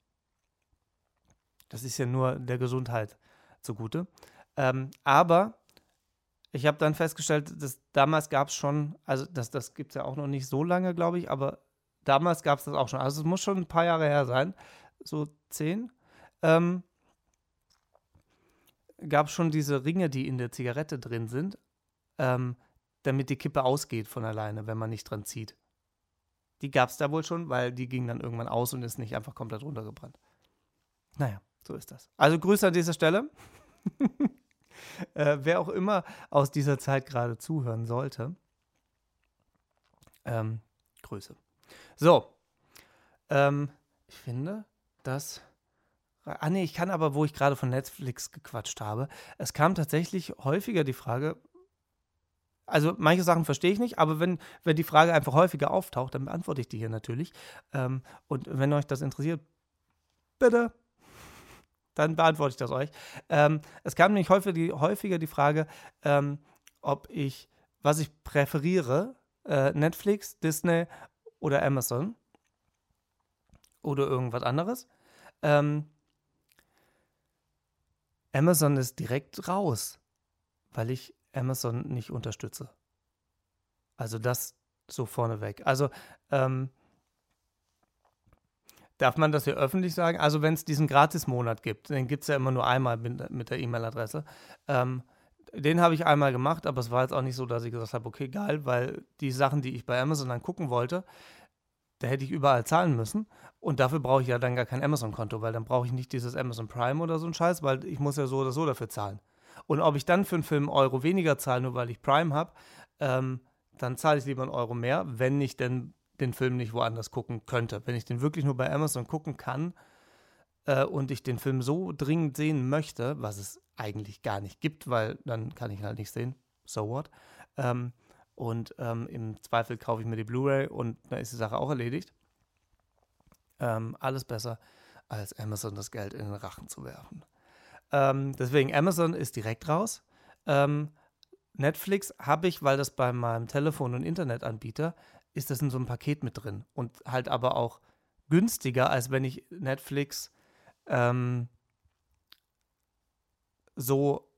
Das ist ja nur der Gesundheit zugute. Ähm, aber ich habe dann festgestellt, dass damals gab es schon, also das, das gibt es ja auch noch nicht so lange, glaube ich, aber damals gab es das auch schon. Also es muss schon ein paar Jahre her sein, so zehn. Ähm, gab es schon diese Ringe, die in der Zigarette drin sind, ähm, damit die Kippe ausgeht von alleine, wenn man nicht dran zieht. Die gab es da wohl schon, weil die ging dann irgendwann aus und ist nicht einfach komplett runtergebrannt. Naja, so ist das. Also Grüße an dieser Stelle. äh, wer auch immer aus dieser Zeit gerade zuhören sollte. Ähm, Grüße. So. Ähm, ich finde, dass. Ah, nee, ich kann aber, wo ich gerade von Netflix gequatscht habe, es kam tatsächlich häufiger die Frage, also manche Sachen verstehe ich nicht, aber wenn, wenn die Frage einfach häufiger auftaucht, dann beantworte ich die hier natürlich. Ähm, und wenn euch das interessiert, bitte dann beantworte ich das euch. Ähm, es kam nämlich häufiger die, häufiger die Frage, ähm, ob ich, was ich präferiere, äh, Netflix, Disney oder Amazon oder irgendwas anderes. Ähm, Amazon ist direkt raus, weil ich Amazon nicht unterstütze. Also das so vorneweg. Also ähm, Darf man das hier öffentlich sagen? Also wenn es diesen Gratis-Monat gibt, den gibt es ja immer nur einmal mit, der E-Mail-Adresse. Ähm, den habe ich einmal gemacht, aber es war jetzt auch nicht so, dass ich gesagt habe, okay, geil, weil die Sachen, die ich bei Amazon dann gucken wollte, da hätte ich überall zahlen müssen. Und dafür brauche ich ja dann gar kein Amazon-Konto, weil dann brauche ich nicht dieses Amazon Prime oder so ein Scheiß, weil ich muss ja so oder so dafür zahlen. Und ob ich dann für einen Film Euro weniger zahle, nur weil ich Prime habe, ähm, dann zahle ich lieber einen Euro mehr, wenn ich denn den Film nicht woanders gucken könnte. Wenn ich den wirklich nur bei Amazon gucken kann, äh, und ich den Film so dringend sehen möchte, was es eigentlich gar nicht gibt, weil dann kann ich ihn halt nicht sehen. So what? Ähm, und ähm, im Zweifel kaufe ich mir die Blu-ray und dann ist die Sache auch erledigt. Ähm, alles besser, als Amazon das Geld in den Rachen zu werfen. Ähm, deswegen, Amazon ist direkt raus. Ähm, Netflix habe ich, weil das bei meinem Telefon- und Internetanbieter ist das in so einem Paket mit drin und halt aber auch günstiger, als wenn ich Netflix ähm, so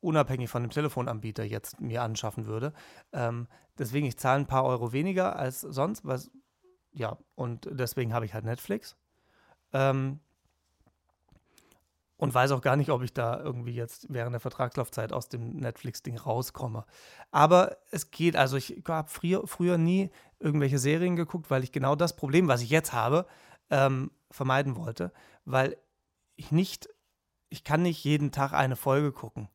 unabhängig von dem Telefonanbieter jetzt mir anschaffen würde. Ähm, deswegen, ich zahle ein paar Euro weniger als sonst, was, ja, und deswegen habe ich halt Netflix. Ähm, und weiß auch gar nicht, ob ich da irgendwie jetzt während der Vertragslaufzeit aus dem Netflix-Ding rauskomme. Aber es geht, also ich habe früher, früher nie irgendwelche Serien geguckt, weil ich genau das Problem, was ich jetzt habe, ähm, vermeiden wollte, weil ich nicht, ich kann nicht jeden Tag eine Folge gucken.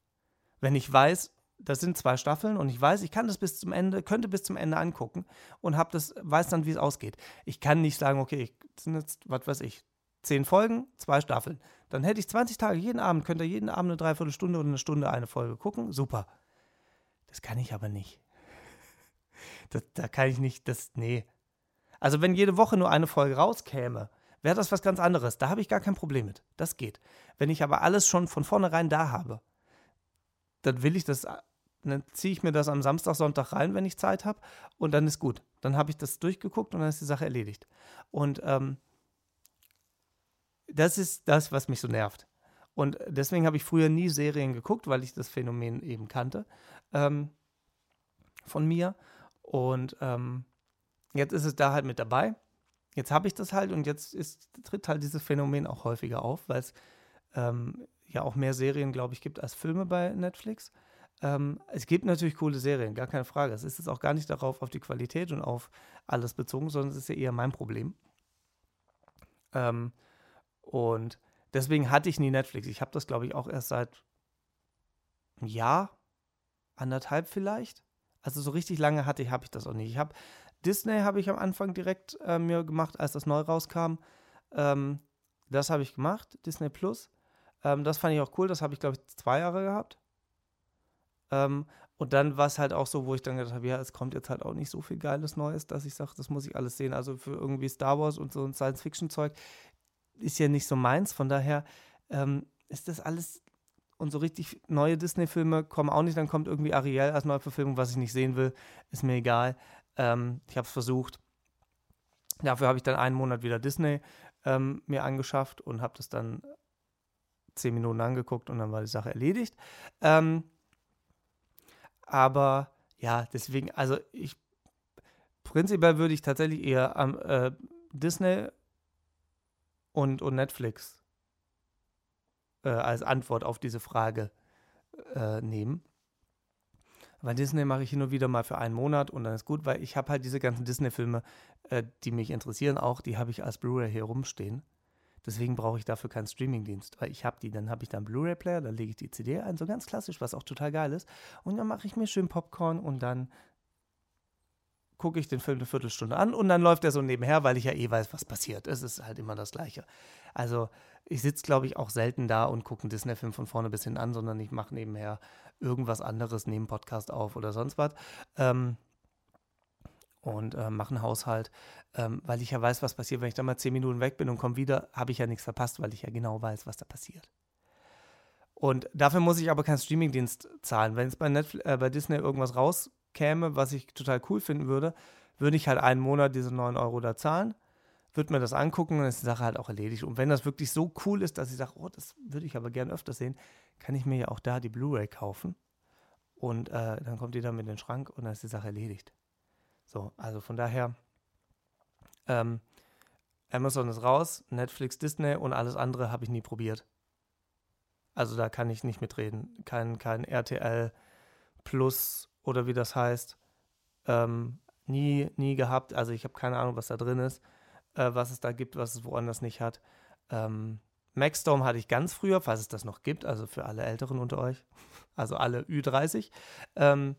Wenn ich weiß, das sind zwei Staffeln und ich weiß, ich kann das bis zum Ende, könnte bis zum Ende angucken und habe das, weiß dann, wie es ausgeht. Ich kann nicht sagen, okay, ich sind jetzt, was weiß ich, zehn Folgen, zwei Staffeln. Dann hätte ich 20 Tage, jeden Abend, könnte jeden Abend eine Dreiviertelstunde oder eine Stunde eine Folge gucken. Super. Das kann ich aber nicht. Das, da kann ich nicht, das, nee. Also wenn jede Woche nur eine Folge rauskäme, wäre das was ganz anderes. Da habe ich gar kein Problem mit. Das geht. Wenn ich aber alles schon von vornherein da habe, dann will ich das, dann ziehe ich mir das am Samstag, Sonntag rein, wenn ich Zeit habe und dann ist gut. Dann habe ich das durchgeguckt und dann ist die Sache erledigt. Und ähm, das ist das, was mich so nervt. Und deswegen habe ich früher nie Serien geguckt, weil ich das Phänomen eben kannte ähm, von mir. Und ähm, jetzt ist es da halt mit dabei. Jetzt habe ich das halt und jetzt ist, tritt halt dieses Phänomen auch häufiger auf, weil es ähm, ja auch mehr Serien, glaube ich, gibt als Filme bei Netflix. Ähm, es gibt natürlich coole Serien, gar keine Frage. Es ist jetzt auch gar nicht darauf auf die Qualität und auf alles bezogen, sondern es ist ja eher mein Problem. Ähm, und deswegen hatte ich nie Netflix. Ich habe das, glaube ich, auch erst seit einem Jahr, anderthalb vielleicht. Also so richtig lange hatte ich, habe ich das auch nicht. Ich habe Disney habe ich am Anfang direkt äh, mir gemacht, als das neu rauskam. Ähm, das habe ich gemacht, Disney Plus. Ähm, das fand ich auch cool. Das habe ich, glaube ich, zwei Jahre gehabt. Ähm, und dann war es halt auch so, wo ich dann gedacht habe, ja, es kommt jetzt halt auch nicht so viel Geiles Neues, dass ich sage, das muss ich alles sehen. Also für irgendwie Star Wars und so ein Science-Fiction-Zeug ist ja nicht so meins. Von daher ähm, ist das alles und so richtig neue Disney-Filme kommen auch nicht. Dann kommt irgendwie Ariel als Neuverfilmung, was ich nicht sehen will, ist mir egal. Ähm, ich habe es versucht. Dafür habe ich dann einen Monat wieder Disney ähm, mir angeschafft und habe das dann zehn Minuten angeguckt und dann war die Sache erledigt. Ähm, aber ja, deswegen, also ich prinzipiell würde ich tatsächlich eher am äh, Disney und, und Netflix äh, als Antwort auf diese Frage äh, nehmen. Weil Disney mache ich hin und wieder mal für einen Monat und dann ist gut, weil ich habe halt diese ganzen Disney-Filme, äh, die mich interessieren auch, die habe ich als Blu-ray hier rumstehen. Deswegen brauche ich dafür keinen Streamingdienst, weil ich habe die, dann habe ich da einen Blu-ray-Player, dann lege ich die CD ein, so ganz klassisch, was auch total geil ist. Und dann mache ich mir schön Popcorn und dann gucke ich den Film eine Viertelstunde an und dann läuft er so nebenher, weil ich ja eh weiß, was passiert. Es ist halt immer das Gleiche. Also ich sitze, glaube ich, auch selten da und gucke einen Disney-Film von vorne bis hin an, sondern ich mache nebenher irgendwas anderes, neben Podcast auf oder sonst was. Ähm, und äh, mache einen Haushalt, ähm, weil ich ja weiß, was passiert. Wenn ich da mal zehn Minuten weg bin und komme wieder, habe ich ja nichts verpasst, weil ich ja genau weiß, was da passiert. Und dafür muss ich aber keinen Streamingdienst zahlen. Wenn es bei, äh, bei Disney irgendwas raus käme, was ich total cool finden würde, würde ich halt einen Monat diese 9 Euro da zahlen, würde mir das angucken und ist die Sache halt auch erledigt. Und wenn das wirklich so cool ist, dass ich sage, oh, das würde ich aber gern öfter sehen, kann ich mir ja auch da die Blu-ray kaufen. Und äh, dann kommt die dann mit in den Schrank und dann ist die Sache erledigt. So, also von daher, ähm, Amazon ist raus, Netflix, Disney und alles andere habe ich nie probiert. Also da kann ich nicht mitreden. Kein, kein RTL Plus oder wie das heißt. Ähm, nie, nie gehabt. Also ich habe keine Ahnung, was da drin ist, äh, was es da gibt, was es woanders nicht hat. Ähm, Maxstorm hatte ich ganz früher, falls es das noch gibt, also für alle Älteren unter euch, also alle Ü30. Ähm,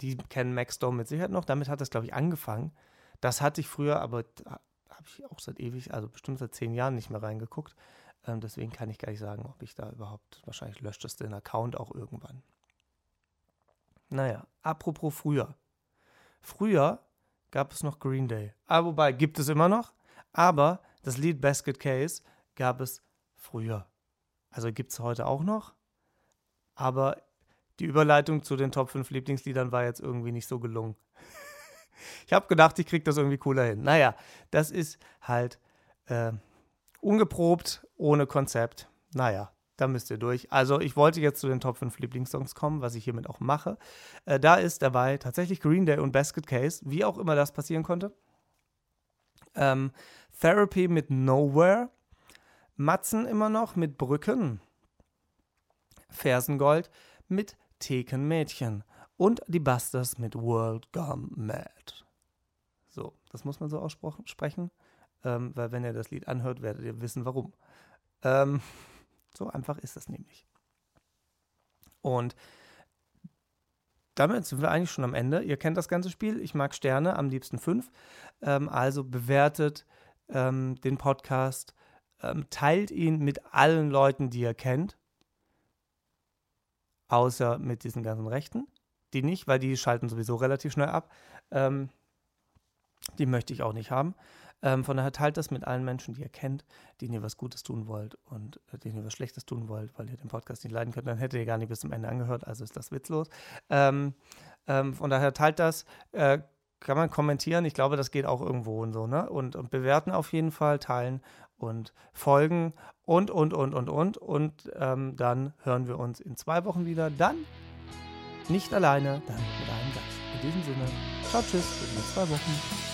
die kennen Maxstorm mit Sicherheit noch. Damit hat das, glaube ich, angefangen. Das hatte ich früher, aber habe ich auch seit ewig, also bestimmt seit zehn Jahren nicht mehr reingeguckt. Ähm, deswegen kann ich gar nicht sagen, ob ich da überhaupt, wahrscheinlich löscht es den Account auch irgendwann. Naja, apropos früher. Früher gab es noch Green Day. Ah, wobei, gibt es immer noch. Aber das Lied Basket Case gab es früher. Also gibt es heute auch noch. Aber die Überleitung zu den Top 5 Lieblingsliedern war jetzt irgendwie nicht so gelungen. ich habe gedacht, ich kriege das irgendwie cooler hin. Naja, das ist halt äh, ungeprobt, ohne Konzept. Naja, da müsst ihr durch. Also ich wollte jetzt zu den Top 5 Lieblingssongs kommen, was ich hiermit auch mache. Äh, da ist dabei tatsächlich Green Day und Basket Case, wie auch immer das passieren konnte. Ähm, Therapy mit Nowhere. Matzen immer noch mit Brücken. Fersengold mit Thekenmädchen. Und die Busters mit World Gone Mad. So, das muss man so aussprechen, ähm, weil wenn ihr das Lied anhört, werdet ihr wissen, warum. Ähm, so einfach ist das nämlich. Und damit sind wir eigentlich schon am Ende. Ihr kennt das ganze Spiel. Ich mag Sterne, am liebsten fünf. Ähm, also bewertet ähm, den Podcast, ähm, teilt ihn mit allen Leuten, die ihr kennt. Außer mit diesen ganzen Rechten. Die nicht, weil die schalten sowieso relativ schnell ab. Ähm, die möchte ich auch nicht haben. Ähm, von daher teilt das mit allen Menschen, die ihr kennt, denen ihr was Gutes tun wollt und äh, denen ihr was Schlechtes tun wollt, weil ihr den Podcast nicht leiden könnt. Dann hättet ihr gar nicht bis zum Ende angehört, also ist das witzlos. Ähm, ähm, von daher teilt das. Äh, kann man kommentieren. Ich glaube, das geht auch irgendwo und so, ne? Und, und bewerten auf jeden Fall, teilen und folgen und, und, und, und, und. Und ähm, dann hören wir uns in zwei Wochen wieder. Dann nicht alleine, dann mit einem Gast. In diesem Sinne, ciao, tschüss, bis in zwei Wochen.